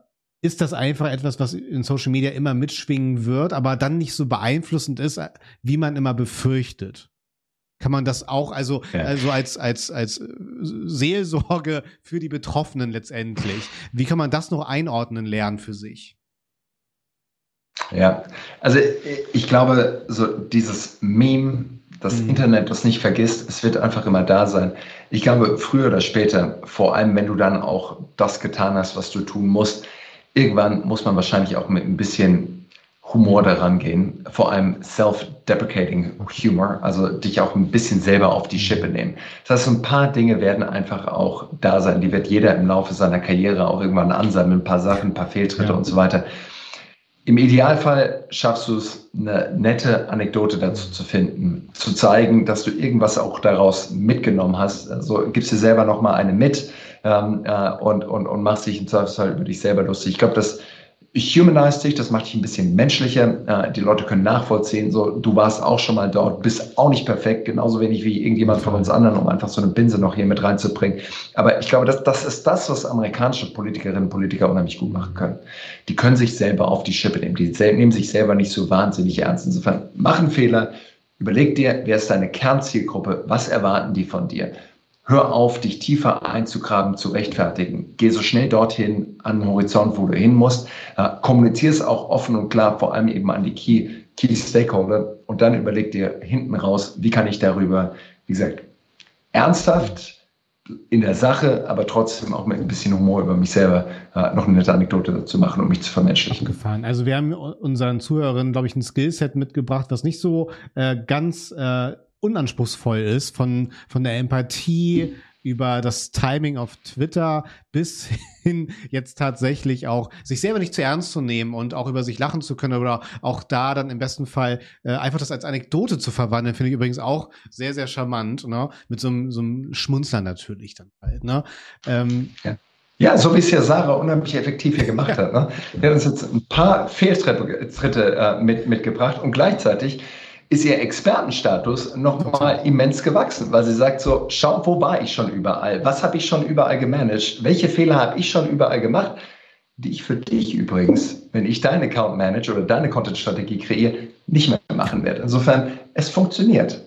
ist das einfach etwas, was in Social Media immer mitschwingen wird, aber dann nicht so beeinflussend ist, äh, wie man immer befürchtet? Kann man das auch, also, ja. also als, als, als äh, Seelsorge für die Betroffenen letztendlich, wie kann man das noch einordnen lernen für sich? Ja, also ich glaube, so dieses Meme, das mhm. Internet, das nicht vergisst, es wird einfach immer da sein. Ich glaube, früher oder später, vor allem wenn du dann auch das getan hast, was du tun musst, irgendwann muss man wahrscheinlich auch mit ein bisschen Humor daran gehen, vor allem self-deprecating Humor, also dich auch ein bisschen selber auf die Schippe nehmen. Das heißt, ein paar Dinge werden einfach auch da sein, die wird jeder im Laufe seiner Karriere auch irgendwann ansammeln, ein paar Sachen, ein paar Fehltritte ja. und so weiter. Im Idealfall schaffst du es, eine nette Anekdote dazu zu finden, zu zeigen, dass du irgendwas auch daraus mitgenommen hast. Also gibst dir selber nochmal eine mit ähm, äh, und, und, und machst dich im Zweifelsfall über dich selber lustig. Ich glaube, das humanized dich, das macht dich ein bisschen menschlicher. Äh, die Leute können nachvollziehen, so du warst auch schon mal dort, bist auch nicht perfekt, genauso wenig wie irgendjemand von uns anderen, um einfach so eine Binse noch hier mit reinzubringen. Aber ich glaube, das, das ist das, was amerikanische Politikerinnen und Politiker unheimlich gut machen können. Die können sich selber auf die Schippe nehmen, die nehmen sich selber nicht so wahnsinnig ernst. Insofern machen Fehler, überleg dir, wer ist deine Kernzielgruppe, was erwarten die von dir? Hör auf, dich tiefer einzugraben, zu rechtfertigen. Geh so schnell dorthin an den Horizont, wo du hin musst. Äh, kommunizier es auch offen und klar, vor allem eben an die Key, Key Stakeholder. Und dann überleg dir hinten raus, wie kann ich darüber, wie gesagt, ernsthaft in der Sache, aber trotzdem auch mit ein bisschen Humor über mich selber äh, noch eine nette Anekdote dazu machen, um mich zu vermenschlichen. Gefallen. Also wir haben unseren Zuhörern, glaube ich, ein Skillset mitgebracht, was nicht so äh, ganz äh, unanspruchsvoll ist, von, von der Empathie über das Timing auf Twitter bis (laughs) hin jetzt tatsächlich auch sich selber nicht zu ernst zu nehmen und auch über sich lachen zu können oder auch da dann im besten Fall äh, einfach das als Anekdote zu verwandeln, finde ich übrigens auch sehr, sehr charmant, ne? Mit so einem, so einem Schmunzler natürlich dann halt, ne? Ähm, ja. Ja, so wie es ja Sarah unheimlich effektiv hier gemacht hat. Ne? Er hat uns jetzt ein paar Fehltritte äh, mit, mitgebracht und gleichzeitig ist ihr Expertenstatus nochmal immens gewachsen, weil sie sagt so, schau, wo war ich schon überall? Was habe ich schon überall gemanagt? Welche Fehler habe ich schon überall gemacht? Die ich für dich übrigens, wenn ich deinen Account manage oder deine Content-Strategie kreiere, nicht mehr machen werde. Insofern, es funktioniert.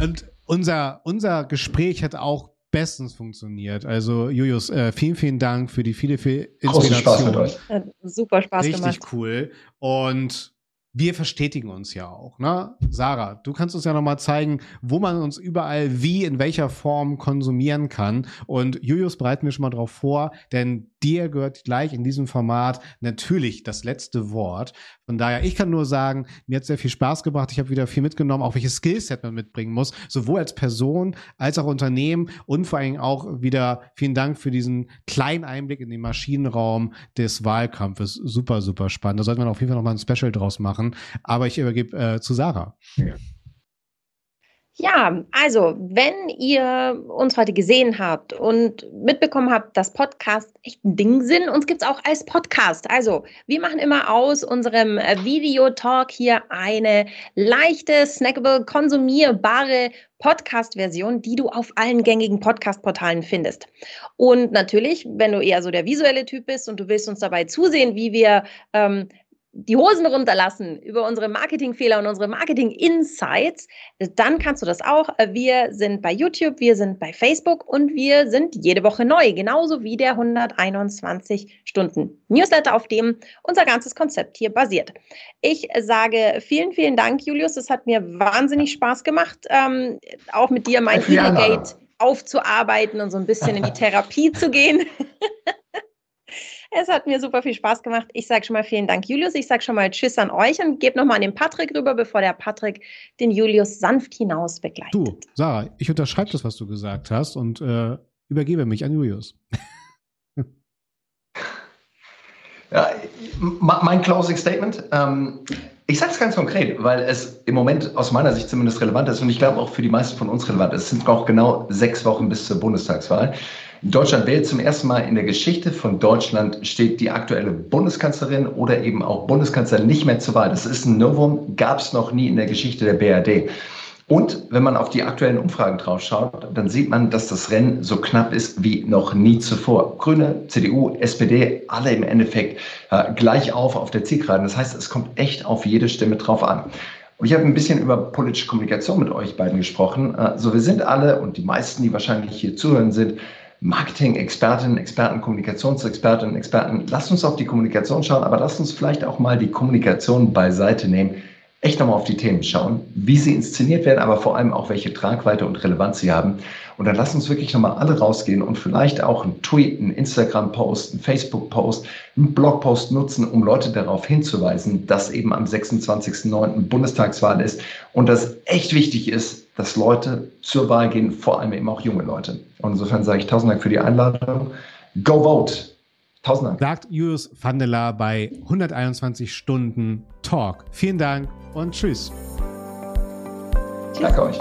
Und unser, unser Gespräch hat auch bestens funktioniert. Also Julius, äh, vielen, vielen Dank für die viele, viele Inspiration. Spaß mit euch. Hat super Spaß Richtig gemacht. Richtig cool. Und wir verstetigen uns ja auch. Ne? Sarah, du kannst uns ja nochmal zeigen, wo man uns überall wie, in welcher Form konsumieren kann. Und Julius bereiten wir schon mal drauf vor, denn dir gehört gleich in diesem Format natürlich das letzte Wort. Von daher, ich kann nur sagen, mir hat sehr viel Spaß gebracht. Ich habe wieder viel mitgenommen, auch welches Skillset man mitbringen muss, sowohl als Person als auch Unternehmen und vor allem auch wieder vielen Dank für diesen kleinen Einblick in den Maschinenraum des Wahlkampfes. Super, super spannend. Da sollte man auf jeden Fall nochmal ein Special draus machen. Aber ich übergebe äh, zu Sarah. Ja. Ja, also wenn ihr uns heute gesehen habt und mitbekommen habt, dass Podcasts echt ein Ding sind, uns gibt es auch als Podcast. Also wir machen immer aus unserem äh, Videotalk hier eine leichte, snackable, konsumierbare Podcast-Version, die du auf allen gängigen Podcast-Portalen findest. Und natürlich, wenn du eher so der visuelle Typ bist und du willst uns dabei zusehen, wie wir ähm, die Hosen runterlassen über unsere Marketingfehler und unsere Marketing-Insights, dann kannst du das auch. Wir sind bei YouTube, wir sind bei Facebook und wir sind jede Woche neu, genauso wie der 121 Stunden Newsletter, auf dem unser ganzes Konzept hier basiert. Ich sage vielen, vielen Dank, Julius. Es hat mir wahnsinnig Spaß gemacht, ähm, auch mit dir mein E-Gate aufzuarbeiten und so ein bisschen in die Therapie zu gehen. (laughs) Es hat mir super viel Spaß gemacht. Ich sage schon mal vielen Dank, Julius. Ich sage schon mal Tschüss an euch und gebe nochmal an den Patrick rüber, bevor der Patrick den Julius sanft hinaus begleitet. Du, Sarah, ich unterschreibe das, was du gesagt hast und äh, übergebe mich an Julius. (laughs) ja, mein Closing Statement. Ähm, ich sage es ganz konkret, weil es im Moment aus meiner Sicht zumindest relevant ist und ich glaube auch für die meisten von uns relevant ist. Es sind noch genau sechs Wochen bis zur Bundestagswahl. Deutschland wählt zum ersten Mal in der Geschichte von Deutschland, steht die aktuelle Bundeskanzlerin oder eben auch Bundeskanzler nicht mehr zur Wahl. Das ist ein Novum, gab es noch nie in der Geschichte der BRD. Und wenn man auf die aktuellen Umfragen drauf schaut, dann sieht man, dass das Rennen so knapp ist wie noch nie zuvor. Grüne, CDU, SPD, alle im Endeffekt äh, gleich auf auf der Zielgeraden. Das heißt, es kommt echt auf jede Stimme drauf an. Und ich habe ein bisschen über politische Kommunikation mit euch beiden gesprochen. Äh, so, wir sind alle und die meisten, die wahrscheinlich hier zuhören, sind Marketing-Expertinnen, Experten, Kommunikationsexpertinnen, Experten. Lasst uns auf die Kommunikation schauen, aber lasst uns vielleicht auch mal die Kommunikation beiseite nehmen. Echt nochmal auf die Themen schauen, wie sie inszeniert werden, aber vor allem auch welche Tragweite und Relevanz sie haben. Und dann lasst uns wirklich nochmal alle rausgehen und vielleicht auch einen Tweet, einen Instagram-Post, einen Facebook-Post, einen Blog-Post nutzen, um Leute darauf hinzuweisen, dass eben am 26.09. Bundestagswahl ist und dass echt wichtig ist, dass Leute zur Wahl gehen, vor allem eben auch junge Leute. Und insofern sage ich tausend Dank für die Einladung. Go vote! Tausend Dank. Sagt Julius Vandela bei 121 Stunden Talk. Vielen Dank und tschüss. Danke euch.